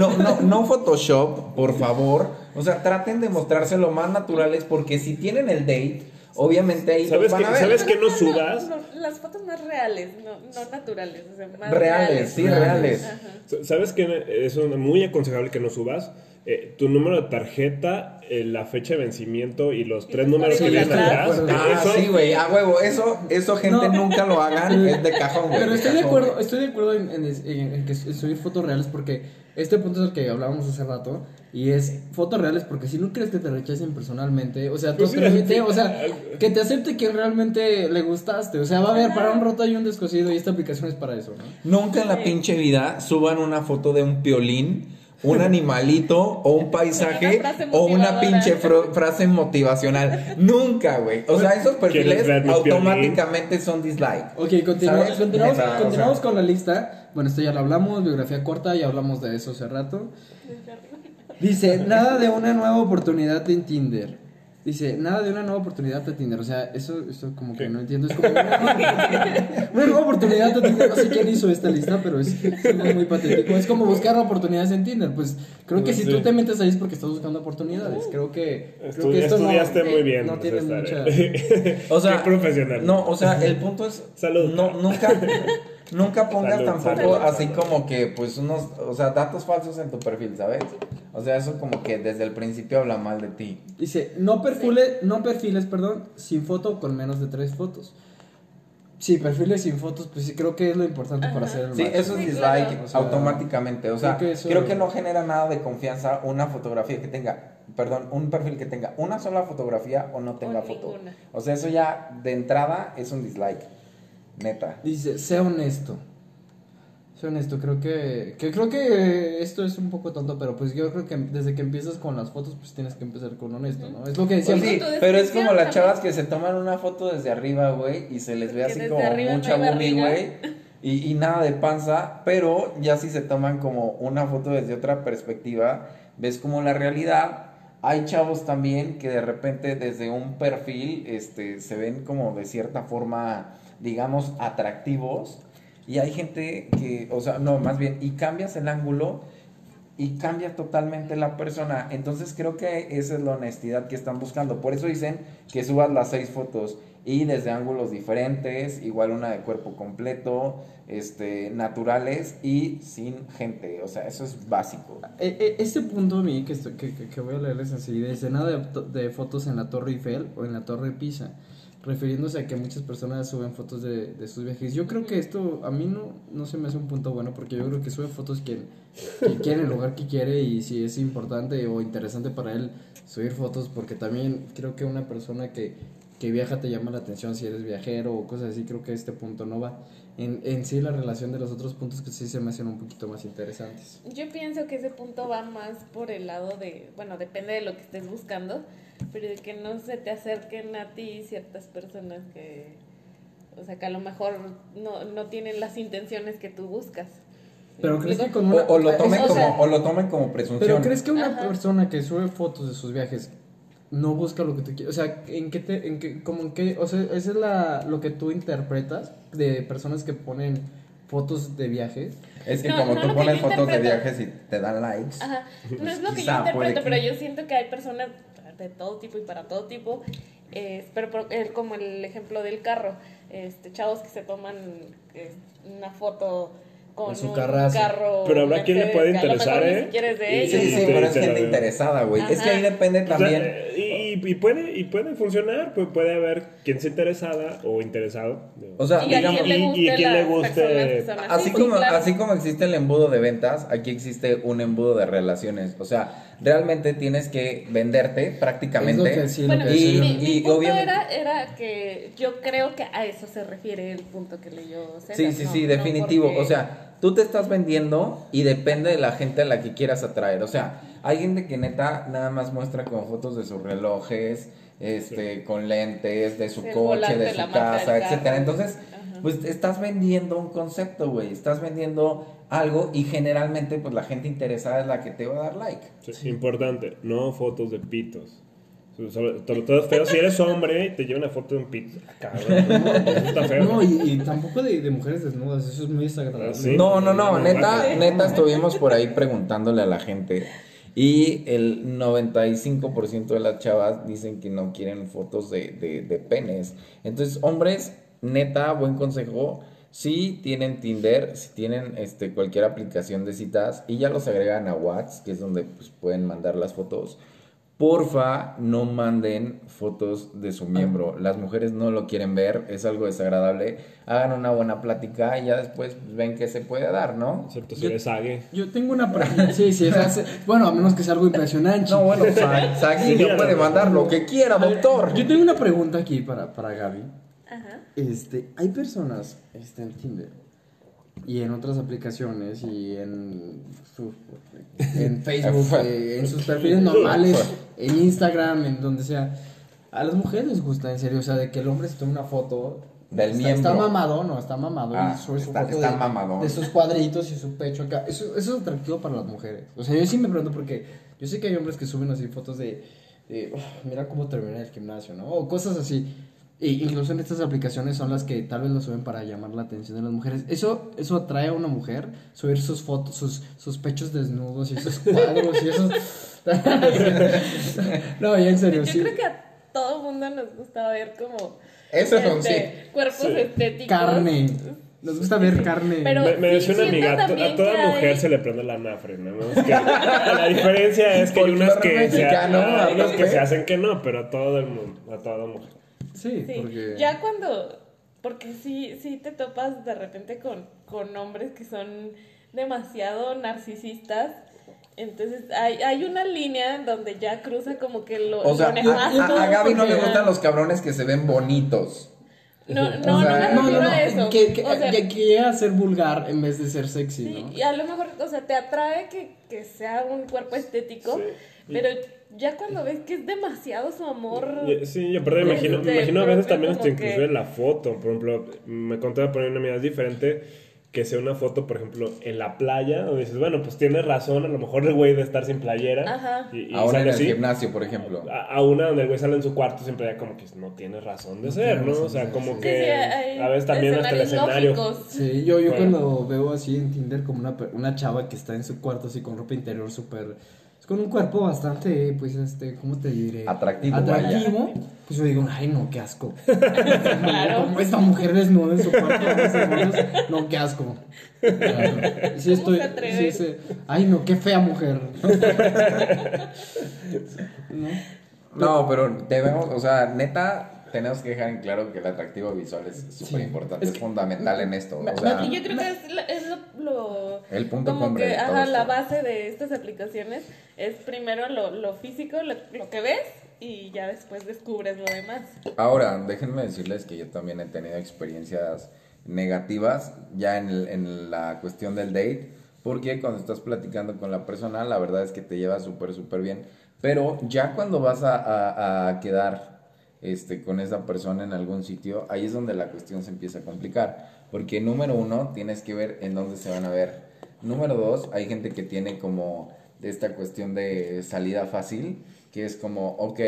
No, no, no Photoshop, por favor. O sea, traten de mostrarse lo más naturales porque si tienen el date, obviamente ahí ¿Sabes van qué- a ver. sabes qué no no, subas? no, las fotos más reales, no, no naturales. O sea, más Reales, sí, reales. Ajá. ¿Sabes qué es muy aconsejable que no subas? Eh, tu número de tarjeta, eh, la fecha de vencimiento y los tres números que vienen atrás. Ah, Eso- sí, güey, a huevo. Eso, eso gente No. nunca lo hagan. Es de cajón, güey. Pero estoy de cajón, acuerdo, estoy de acuerdo en, en- en- en que en subir fotos reales porque este punto es el que hablábamos hace rato y es fotos reales porque si no crees que te rechacen personalmente, o sea, tú Pues sí, permite, sí. o sea, que te acepte que realmente le gustaste, o sea, va a haber para un roto y un descosido y esta aplicación es para eso, ¿no? Nunca en la pinche vida suban una foto de un piolín, un animalito o un paisaje Una o una pinche frase motivacional. Nunca, güey. O sea, esos ¿Quieres perfiles automáticamente son dislike. Ok, continuamos, ¿Sabes? continuamos, o continuamos sea. con la lista. Bueno, esto ya lo hablamos, biografía corta, ya hablamos de eso hace rato. Dice, nada de una nueva oportunidad en Tinder. Dice, nada de una nueva oportunidad de Tinder. O sea, eso, eso como que ¿Qué? no entiendo. Es como una, una nueva oportunidad de Tinder. No sé quién hizo esta lista, pero es, es muy patético. Es como buscar oportunidades en Tinder. Pues creo que Pues si tú te metes ahí es porque estás buscando oportunidades. Creo que, creo Estu- que esto no- estudiaste muy bien. No tiene esta mucha... O sea, Qué profesional. No, o sea, el punto es Salud. no nunca nunca pongas Salud, tampoco salud, así salud. como que pues unos, o sea, datos falsos en tu perfil, ¿sabes? O sea, eso como que desde el principio habla mal de ti. Dice, no perfiles, no perfiles, perdón, sin foto con menos de tres fotos. Sí, perfiles sin fotos, pues sí creo que es lo importante para hacer el Sí, match. eso es Sí, dislike. O sea, automáticamente. O sea, creo que eso- creo que no genera nada de confianza una fotografía que tenga, perdón, un perfil que tenga una sola fotografía o no tenga foto. ninguna. O sea, eso ya de entrada es un dislike. Neta. Dice, sé honesto. Sé honesto, creo que, que creo que esto es un poco tonto, pero pues yo creo que desde que empiezas con las fotos, pues tienes que empezar con honesto, ¿no? Es lo que Pues decíamos. sí, pero es como las chavas que se toman una foto desde arriba, güey, y se les ve así como mucha barriga. güey, y, y nada de panza, pero ya si se toman como una foto desde otra perspectiva, ves como la realidad. Hay chavos también que de repente desde un perfil este, se ven como de cierta forma, digamos, atractivos. Y hay gente que, o sea, no, más bien, y cambias el ángulo y cambia totalmente la persona. Entonces creo que esa es la honestidad que están buscando. Por eso dicen que subas las seis fotos y desde ángulos diferentes, igual una de cuerpo completo, este, naturales y sin gente. O sea, eso es básico. Este punto a mí, que, estoy- que, que- voy a leerles nada de, to- de fotos en la Torre Eiffel o en la Torre Pisa, refiriéndose a que muchas personas suben fotos de, de sus viajes. Yo creo que esto a mí no, no se me hace un punto bueno porque yo creo que sube fotos quien, quien quiere, el lugar que quiere y si es importante o interesante para él subir fotos porque también creo que una persona que, que viaja te llama la atención si eres viajero o cosas así, creo que este punto no va. En, en sí la relación de los otros puntos que sí se me hacen un poquito más interesantes. Yo pienso que ese punto va más por el lado de, bueno, depende de lo que estés buscando, pero de que no se te acerquen a ti ciertas personas que, o sea, que a lo mejor no, no tienen las intenciones que tú buscas. Pero crees que con O, una... o lo tomen o sea- como, o lo tomen como presunción. Pero crees que una Ajá. persona que sube fotos de sus viajes no busca lo que tú quieres, o sea, en qué te, en qué, como en qué, o sea, esa es la, lo que tú interpretas de personas que ponen fotos de viajes. Es que No, como no tú pones fotos de interpreto. viajes y te dan likes. Ajá, no pues es lo que yo interpreto, que- pero yo siento que hay personas de todo tipo y para todo tipo, eh, pero por- eh, como el ejemplo del carro, este, chavos que se toman eh, una foto con su un carrazo. carro. Pero habrá quien le puede interesar, ¿eh? es de Y- ellos. Sí, sí, te- pero es gente interesada, güey. Es que ahí depende O sea, también. y, y puede, y puede funcionar, pues puede haber quien sea interesada o interesado. O sea, y a digamos, quien le y- quien le guste- Así sí, como, claro. así como existe el embudo de ventas, aquí existe un embudo de relaciones. O sea, realmente tienes que venderte prácticamente. Es lo que sí, lo Bueno, que y- decía mi, yo. mi y punto obviamente- era, era que yo creo que a eso se refiere el punto que leyó César. Sí, sí, no- sí, no definitivo. porque- O sea, tú te estás vendiendo y depende de la gente a la que quieras atraer. O sea, hay gente que neta nada más muestra con fotos de sus relojes, este, con lentes, de su El coche, de su casa, etcétera. Entonces. Pues estás vendiendo un concepto, güey. Estás vendiendo algo y generalmente, pues la gente interesada es la que te va a dar like. Sí, Importante, no fotos de pitos. Todo es feo. Si eres hombre y te lleva una foto de un pito, ah, cabrón, eso está feo. No, y, y tampoco de, de mujeres desnudas, eso es muy desagradable. Ah, sí. No, no, no, neta, neta estuvimos por ahí preguntándole a la gente y el 95% de las chavas dicen que no quieren fotos de, de, de penes. Entonces, hombres, neta, buen consejo, si tienen Tinder, si tienen este, cualquier aplicación de citas y ya los agregan a WhatsApp, que es donde pues, pueden mandar las fotos. Porfa, no manden fotos de su miembro. Las mujeres no lo quieren ver, es algo desagradable. Hagan una buena plática y ya después pues, ven que se puede dar, ¿no? Excepto si Yo- eres sague. Yo tengo una pregunta. Sí, sí, hace- bueno, a menos que sea algo impresionante. No, bueno, Sa- Saguillo Sí, puede mandar lo que quiera, doctor. Yo tengo una pregunta aquí para, para Gaby. Ajá. Este, hay personas este, en Tinder y en otras aplicaciones y en, su- en Facebook, eh, en sus perfiles normales, en Instagram, en donde sea. A las mujeres les gusta, en serio, o sea, de que el hombre se tome una foto. Del está, miembro. Está mamado, no, está mamado. Ah, su está- está de, mamadón. de sus cuadritos y su pecho acá. Eso, eso es atractivo para las mujeres. O sea, yo sí me pregunto porque yo sé que hay hombres que suben así fotos de, de, "Uf, mira cómo terminé el gimnasio, ¿no? O cosas así. E incluso en estas aplicaciones son las que tal vez lo suben para llamar la atención de las mujeres. Eso, eso atrae a una mujer, subir sus fotos, sus, sus pechos desnudos y esos cuadros y esos... no, ya en serio, Yo sí. creo que a todo mundo nos gusta ver como Eso este, sí. cuerpos Sí. estéticos. Carne. Nos gusta ver carne. Pero- Me, me decía una amiga, a to- también a toda hay- mujer se le prende la nafre, ¿no? Es que la diferencia es que hay unas que, se, mexicano, hay unas que se hacen que no, pero a todo el mundo, a toda mujer. Sí, Sí, porque... ya cuando, porque sí, sí te topas de repente con, con hombres que son demasiado narcisistas, entonces hay, hay una línea en donde ya cruza como que lo, O sea, lo a, nefasto. a- a Gaby no le gustan los cabrones que se ven bonitos. No, no, o no, sea, me No, a eso. que, que, o sea, que- ser vulgar en vez de ser sexy, sí, ¿no? y a lo mejor, o sea, te atrae que, que sea un cuerpo estético, Sí. pero ya cuando ves que es demasiado su amor... Sí, yo pero me imagino, me Este, imagino a veces también hasta inclusive que- la foto. Por ejemplo, me contaba poner una mirada diferente que sea una foto, por ejemplo, en la playa, donde dices, bueno, pues tienes razón, a lo mejor el güey de estar sin playera. Ajá. Y, y Ahora en el así. gimnasio, por ejemplo. A, a una donde el güey sale en su cuarto siempre ya como que no tiene razón de No ser, ¿no? O sea, como que Sí, sí, hay a veces también hasta el escenario. lógicos. Sí, yo, yo Bueno. cuando veo así en Tinder como una, una chava que está en su cuarto así con ropa interior súper... con un cuerpo bastante, pues, este, ¿cómo te diré? Atractivo, Atractivo. Pues yo digo, ay, no, qué asco. Claro. Como esta mujer desnuda en su cuarto. no, qué asco. Claro. Sí, estoy... sí, sí. Ay, no, qué fea mujer. ¿No? No, pero debemos, o sea, neta, tenemos que dejar en claro que el atractivo visual es súper importante, Es es, que- fundamental en esto. me- O sea, yo creo que es, la- es lo, lo- El punto como que, de ajá, la base de estas aplicaciones es primero lo, lo físico, lo, lo que ves y ya después descubres lo demás. Ahora, déjenme decirles que yo también he tenido experiencias negativas ya en, el- en la cuestión del date, porque cuando estás platicando con la persona, la verdad es que te lleva súper, súper bien, Pero ya cuando vas a, a- a quedar este, con esa persona en algún sitio, ahí es donde la cuestión se empieza a complicar. Porque número uno, tienes que ver en dónde se van a ver. Número dos, hay gente que tiene como esta cuestión de salida fácil, que es como, ok,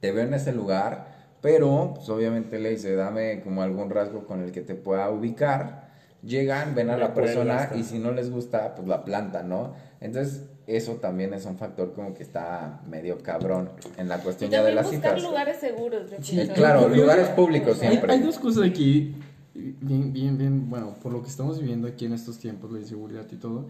te veo en ese lugar, pero pues obviamente le dice, dame como algún rasgo con el que te pueda ubicar. Llegan, ven a la persona y si no les gusta, pues la planta, ¿no? Entonces, eso también es un factor como que está medio cabrón en la Y cuestión ya de las buscar citas. lugares seguros. Sí, claro, lugares públicos Hay, siempre. hay dos cosas aquí, bien, bien, bien, bueno, por lo que estamos viviendo aquí en estos tiempos, la inseguridad y todo,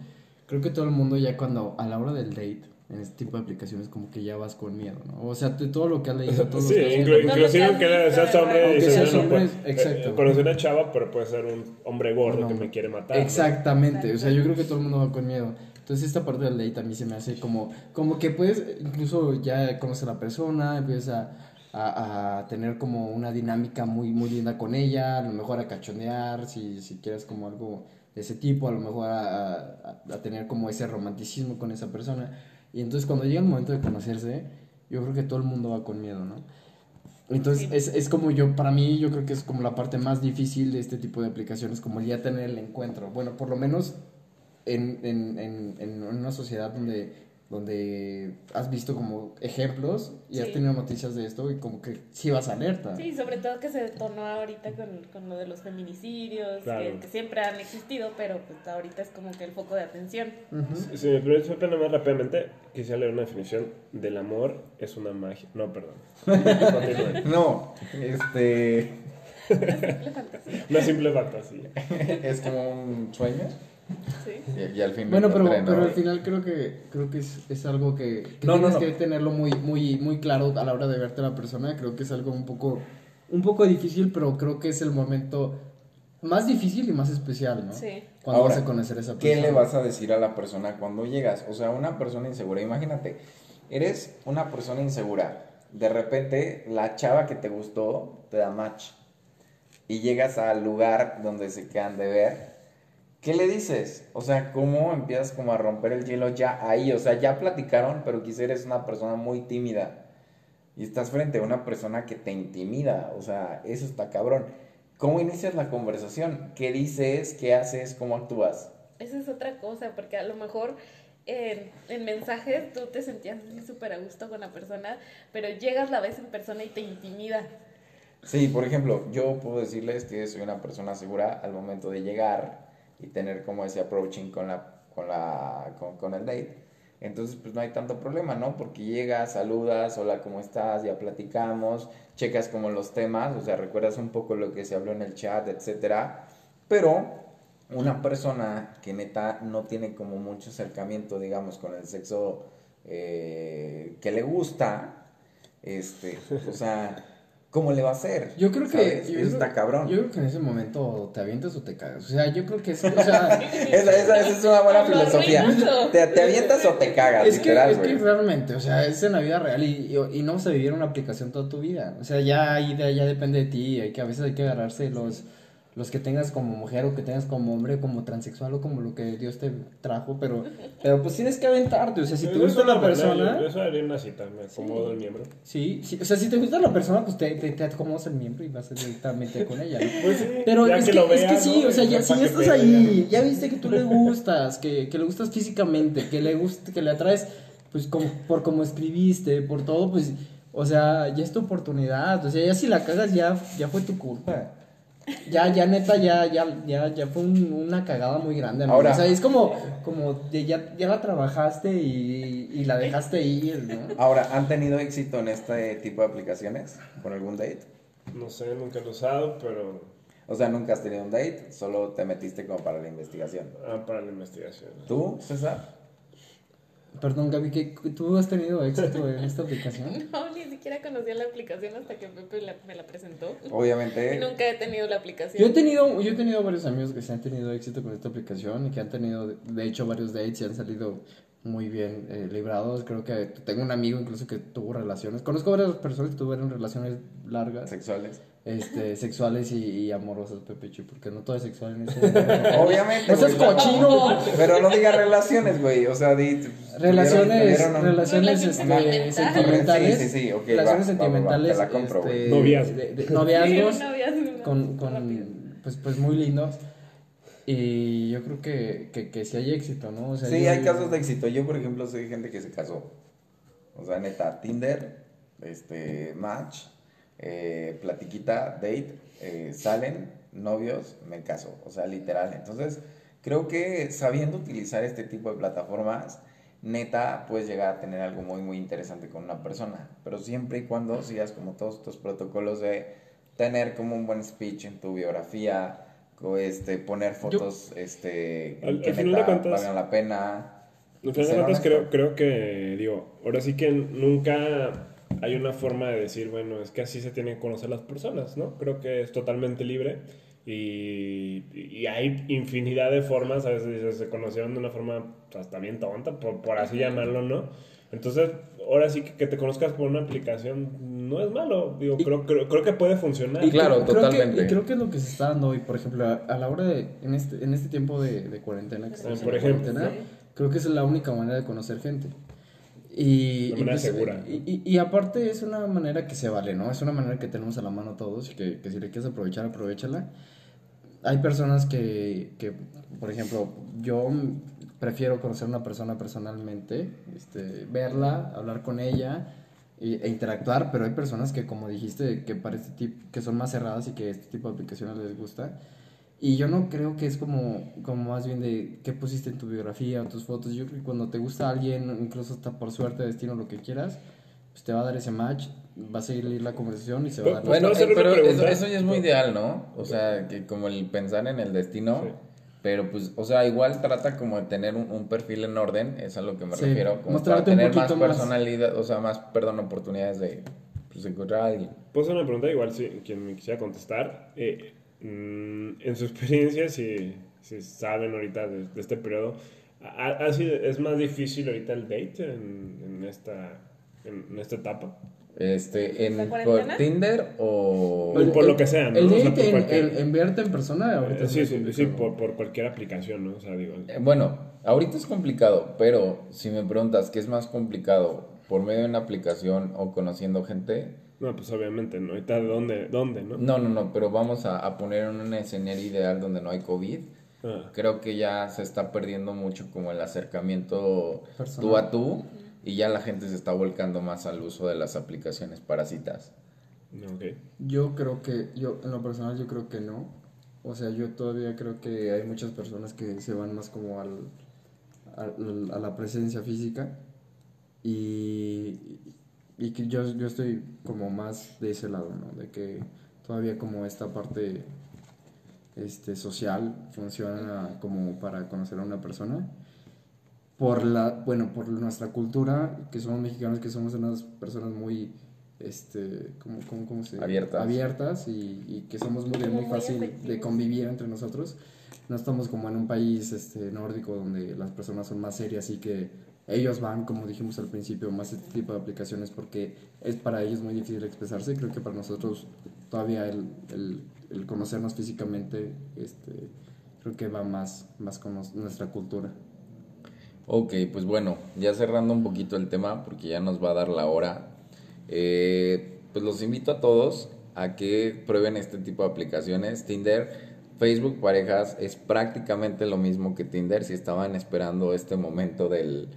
creo que todo el mundo ya cuando, a la hora del date, en este tipo de aplicaciones, como que ya vas con miedo, ¿no? O sea, de todo lo que has leído, todo lo que inclu- inclusive aunque seas hombre, seas bueno, hombre, pues, exacto. eh, conocí una chava, pero puede ser un hombre gordo que me quiere matar. ¿no? Exactamente, o sea, yo creo que todo el mundo va con miedo. Entonces esta parte del date a mí se me hace como, como que puedes, incluso ya conocer a la persona, empiezas a, a, a tener como una dinámica muy, muy linda con ella, a lo mejor a cachondear, si, si quieres como algo de ese tipo, a lo mejor a, a- a tener como ese romanticismo con esa persona. Y entonces cuando llega el momento de conocerse, yo creo que todo el mundo va con miedo, ¿no? Entonces es, es como yo, para mí yo creo que es como la parte más difícil de este tipo de aplicaciones, como el ya tener el encuentro. Bueno, por lo menos en, en, en, en una sociedad donde, donde has visto como ejemplos y has Sí. tenido noticias de esto y como que sí vas alerta. Sí, sobre todo que se detonó ahorita con, con lo de los feminicidios, Claro. que, que siempre han existido, pero pues ahorita es como que el foco de atención. Si me permite nada más rápidamente, quisiera leer una definición del amor es una magia. No, perdón. No, este Simple fantasía. Una simple fantasía. es como un sueño Sí. y, y al fin Bueno, pero, pero al final creo que creo que es, es algo que, que No, tienes no. que tenerlo muy muy muy claro a la hora de verte a la persona. Creo que es algo un poco un poco difícil, pero creo que es el momento más difícil y más especial, ¿no? Sí. Cuando Ahora, vas a conocer a esa ¿Qué persona. le vas a decir a la persona cuando llegas? O sea, una persona insegura, imagínate, eres una persona insegura, de repente la chava que te gustó te da match y llegas al lugar donde se quedan de ver. ¿Qué le dices? O sea, ¿cómo empiezas como a romper el hielo ya ahí? O sea, ya platicaron, pero quizá eres una persona muy tímida y estás frente a una persona que te intimida. O sea, eso está cabrón. ¿Cómo inicias la conversación? ¿Qué dices? ¿Qué haces? ¿Cómo actúas? Esa es otra cosa, porque a lo mejor en, en mensajes tú te sentías súper a gusto con la persona, pero llegas la vez en persona y te intimida. Sí, por ejemplo, yo puedo decirles que soy una persona segura al momento de llegar y tener como ese approaching con la con la con, el date. Entonces, pues no hay tanto problema, ¿no? Porque llegas, saludas, hola, ¿cómo estás? Ya platicamos, checas como los temas, o sea, recuerdas un poco lo que se habló en el chat, etcétera. Pero una persona que neta no tiene como mucho acercamiento, digamos, con el sexo eh, que le gusta, este, o sea, ¿cómo le va a hacer? Yo creo que. Yo Eso creo- está cabrón. Yo creo que en ese momento te avientas o te cagas. O sea, yo creo que es. O sea, Esa, esa- esa es una buena Lo filosofía. Te, te avientas o te cagas, es, que, literal, es que realmente, o sea, es en la vida real y, y, y no vas a vivir una aplicación toda tu vida. O sea, ya ahí ya depende de ti. Hay que, a veces hay que agarrarse los, los que tengas como mujer o que tengas como hombre, como transexual o como lo que Dios te trajo. Pero, pero pues tienes que aventarte. O sea, si te gusta eso la persona. Yo, yo haría una cita, me acomodo el miembro. Sí, sí, o sea, si te gusta la persona, pues te, te, te acomodas el miembro y vas directamente con ella. ¿no? Pues sí, Pero ya es que, lo es que sí, ¿no? o sea, ya, si que ya estás ahí, ya viste que tú le gustas, que, que le gustas físicamente, que le gusta, que le atraes, pues como, por cómo escribiste, por todo, pues, o sea, ya es tu oportunidad, o sea, ya si la cagas ya, ya fue tu culpa. Ya, ya neta, ya, ya, ya, ya fue un- una cagada muy grande. Ahora- o sea, es como, como de ya, ya la trabajaste y, y la dejaste ir, ¿no? Ahora, ¿han tenido éxito en este tipo de aplicaciones? ¿Con algún date? No sé, nunca lo he usado, pero O sea, nunca has tenido un date, solo te metiste como para la investigación. ah, para la investigación. ¿Tú, César? Perdón, Gaby, ¿qué, ¿tú has tenido éxito en esta aplicación? No, siquiera conocía la aplicación hasta que Pepe la- me la presentó. Y Obviamente. nunca he tenido la aplicación. Yo he tenido, yo he tenido varios amigos que se han tenido éxito con esta aplicación y que han tenido, de hecho, varios dates y han salido muy bien eh, librados. Creo que tengo un amigo incluso que tuvo relaciones. Conozco varias personas que tuvieron relaciones largas. Sexuales. Este, sexuales y, y amorosas, Pepechi, porque no todo es sexual en ese Obviamente. ¡Eso es cochino! Pero no digas relaciones, güey. O sea, di. Relaciones, tuvieron un- relaciones este, sentimentales. sentimentales. Sí, sí, sí, relaciones va, va, va, va, sentimentales. te la compro, güey. este, Noviazgos. de- de- Sí, noviazgos un noviazgo, con, con pues, pues muy lindos. Y yo creo que, que, que sí hay éxito, ¿no? O sea, Sí, yo- hay casos de éxito. Yo, por ejemplo, soy gente que se casó. O sea, neta, Tinder, este, Match, eh, Platiquita, Date, eh, salen, novios, me caso. O sea, literal. Entonces, creo que sabiendo utilizar este tipo de plataformas, neta, puedes llegar a tener algo muy, muy interesante con una persona. Pero siempre y cuando sigas como todos estos protocolos de tener como un buen speech en tu biografía, este, poner fotos este, Al- que al neta cuentas- valgan la pena. Al final de cuentas, creo, creo que, digo, ahora sí que nunca hay una forma de decir, bueno, es que así se tienen que conocer las personas, ¿no? Creo que es totalmente libre y, y hay infinidad de formas, a veces se conocieron de una forma pues, hasta bien tonta, por, por así llamarlo, ¿no? Entonces, ahora sí que, que te conozcas por una aplicación no es malo, digo, Y- creo, creo, creo que puede funcionar. Y claro, creo- creo que- totalmente. y creo que es lo que se está dando hoy, por ejemplo, a, a la hora de, en este, en este tiempo de, de cuarentena, que estamos por en ejemplo. cuarentena, Sí. creo que es la única manera de conocer gente. Y, De y manera pues, segura. Y, y- y aparte es una manera que se vale, ¿no? Es una manera que tenemos a la mano todos y que, que si le quieres aprovechar, aprovechala. Hay personas que, que, por ejemplo, yo prefiero conocer a una persona personalmente, este, verla, hablar con ella y- e interactuar, pero hay personas que, como dijiste, que, para este tipo, que son más cerradas y que este tipo de aplicaciones les gusta. Y yo no creo que es como, como más bien de qué pusiste en tu biografía o tus fotos. Yo creo que cuando te gusta alguien, incluso hasta por suerte, destino, lo que quieras, pues te va a dar ese match, va a seguir la conversación y se va a dar... Bueno, ¿Puedo hacer eh, una pero eso, eso ya es muy ideal, ¿no? O sea, que como el pensar en el destino, Sí. pero pues, o sea, igual trata como de tener un, un perfil en orden, es a lo que me Sí, refiero, como mostrarte para un tener más poquito más. personalidad, o sea, más, perdón, oportunidades de pues, encontrar a alguien. Puedo hacer una pregunta, igual si quien me quisiera contestar. Eh, mm, en su experiencia, si, si saben ahorita de, de este periodo, ¿ha, ha sido, ¿es más difícil ahorita el date en, en esta, en, en esta etapa? Este, en ¿La por? Tinder o... Pues, por lo que sea, ¿no? El O sea, por en, cualquier- en- en verte en persona, ahorita Eh, es sí, sí, complicado. sí, por, por cualquier aplicación, ¿no? O sea, digo, Eh, Bueno, ahorita es complicado, pero si me preguntas qué es más complicado, por medio de una aplicación o conociendo gente, no, pues obviamente, ¿no? Ahorita, ¿dónde, dónde no? no, no, no, pero vamos a, a poner en un escenario ideal donde no hay COVID. Ah, Creo que ya se está perdiendo mucho como el acercamiento Personal. tú a tú y ya la gente se está volcando más al uso de las aplicaciones para citas. no, ok. Yo creo que, yo en lo personal yo creo que no. O sea, yo todavía creo que hay muchas personas que se van más como al, al- a la presencia física y, y que yo, yo estoy como más de ese lado, ¿no? De que todavía como esta parte este, social funciona como para conocer a una persona por la bueno por nuestra cultura que somos mexicanos que somos unas personas muy este ¿cómo, cómo, cómo se Abiertas. abiertas y, y que somos muy, Como muy muy fácil de convivir entre nosotros no estamos como en un país este nórdico donde las personas son más serias y que ellos van como dijimos al principio más este tipo de aplicaciones porque es para ellos muy difícil expresarse creo que para nosotros todavía el, el, conocernos físicamente este creo que va más más con nuestra cultura Ok, pues bueno, ya cerrando un poquito el tema, porque ya nos va a dar la hora, eh, pues los invito a todos a que prueben este tipo de aplicaciones. Tinder, Facebook Parejas es prácticamente lo mismo que Tinder, si estaban esperando este momento del,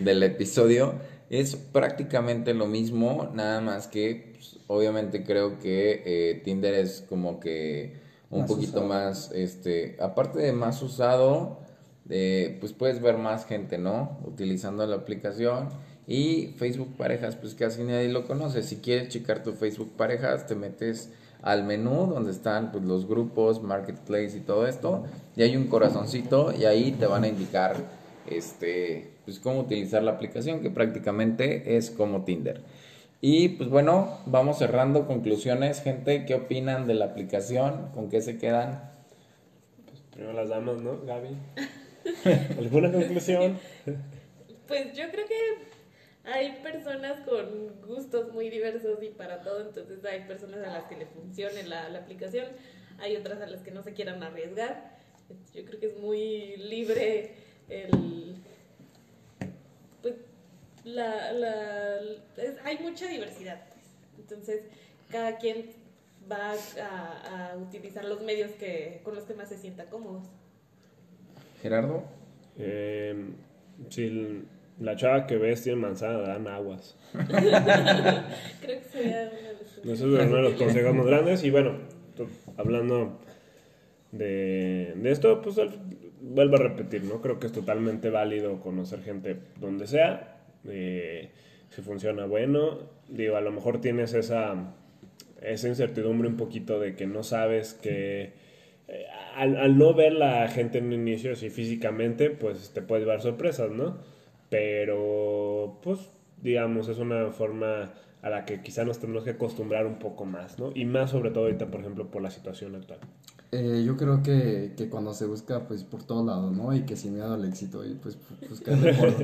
del episodio. Es prácticamente lo mismo, nada más que pues, obviamente creo que eh, Tinder es como que un Más poquito usado. más, este, aparte de más usado, eh, pues puedes ver más gente, ¿no? Utilizando la aplicación. Y Facebook Parejas, pues casi nadie lo conoce. Si quieres checar tu Facebook Parejas, te metes al menú donde están pues, los grupos, Marketplace y todo esto. Y hay un corazoncito y ahí te van a indicar este, pues, cómo utilizar la aplicación, que prácticamente es como Tinder. Y pues bueno, vamos cerrando conclusiones, gente. ¿Qué opinan de la aplicación? ¿Con qué se quedan? Primero las damas, ¿no, Gaby? ¿Alguna conclusión? Pues yo creo que hay personas con gustos muy diversos y para todo, entonces hay personas a las que le funcione la, la aplicación, hay otras a las que no se quieran arriesgar. Yo creo que es muy libre el... Pues, la, la, es- hay mucha diversidad, pues. Entonces, cada quien va a, a utilizar los medios que, con los que más se sienta cómodos. Gerardo. Eh, si l- la chava que ves tiene manzana, dan aguas. Creo que sería una de es uno de los consejos más grandes. Y bueno, hablando de, de esto, pues vuelvo a repetir, ¿no? Creo que es totalmente válido conocer gente donde sea. eh, si funciona bueno. Digo, a lo mejor tienes esa, esa incertidumbre un poquito de que no sabes que... eh, al, al no ver la gente en un inicio así físicamente, pues te puedes dar sorpresas, ¿no? Pero, pues, digamos, es una forma a la que quizá nos tenemos que acostumbrar un poco más, ¿no? Y más sobre todo ahorita, por ejemplo, por la situación actual. Eh, yo creo que, que cuando se busca pues por todos lados, ¿no? Y que sin miedo al éxito y pues buscarle por,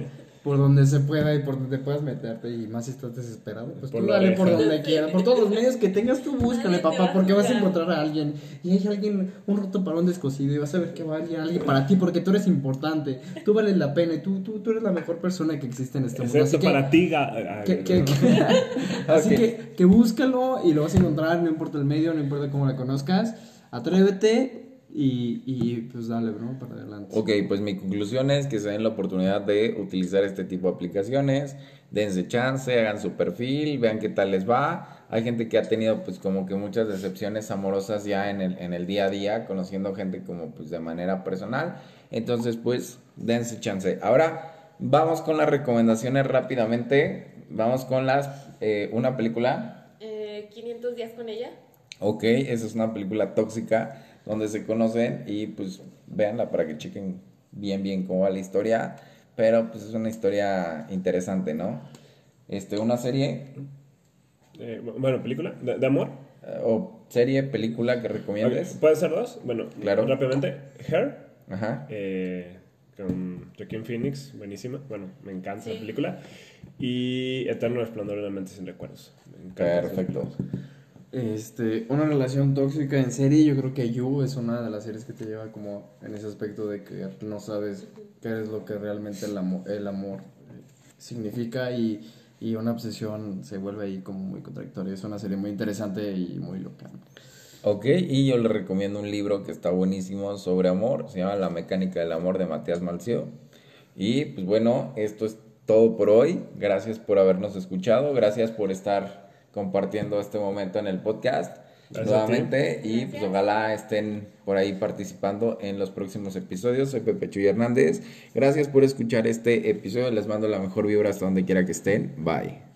por donde se pueda y por donde puedas meterte y más si estás desesperado, pues Por tú dale por donde quieras, por todos los medios que tengas tú búscale te papá a porque vas a encontrar a alguien y hay alguien, un roto para un descosido y vas a ver que va alguien, alguien para ti porque tú eres importante, tú vales la pena y tú, tú, tú eres la mejor persona que existe en este mundo. Así que- para ti, ga- que, que- que- así que, que búscalo y lo vas a encontrar, no importa el medio, no importa cómo la conozcas, atrévete y, y pues dale, bro, para adelante. Ok, pues mi conclusión es que se den la oportunidad de utilizar este tipo de aplicaciones, dense chance, hagan su perfil, vean qué tal les va. Hay gente que ha tenido pues como que muchas decepciones amorosas ya en el, en el día a día, conociendo gente como pues de manera personal. Entonces pues dense chance. Ahora vamos con las recomendaciones rápidamente. Vamos con las, eh, una película Eh, 500 días con ella. Ok, esa es una película tóxica donde se conocen y pues véanla para que chequen bien bien cómo va la historia, pero pues es una historia interesante, ¿no? Este, una serie eh, bueno, película de, de amor. eh, o serie, película que recomiendes. Ok, ¿Puede ser dos? Bueno, Claro. rápidamente. Hair, Ajá. eh, con Joaquin Phoenix, buenísima. Bueno, me encanta la Sí. película. Y Eterno Resplandor de la mente sin recuerdos. Me encanta esa Perfecto. Este, una relación tóxica en serie, yo creo que You es una de las series que te lleva como en ese aspecto de que no sabes qué es lo que realmente el amor, el amor eh, significa y, y una obsesión se vuelve ahí como muy contradictoria. Es una serie muy interesante y muy loca. Ok, y yo les recomiendo un libro que está buenísimo sobre amor, se llama La mecánica del amor de Matías Malcio. Y pues bueno, esto es todo por hoy. Gracias por habernos escuchado, gracias por estar compartiendo este momento en el podcast Gracias nuevamente y pues ojalá estén por ahí participando en los próximos episodios. Soy Pepe Chuy Hernández. Gracias por escuchar este episodio. Les mando la mejor vibra hasta donde quiera que estén. Bye.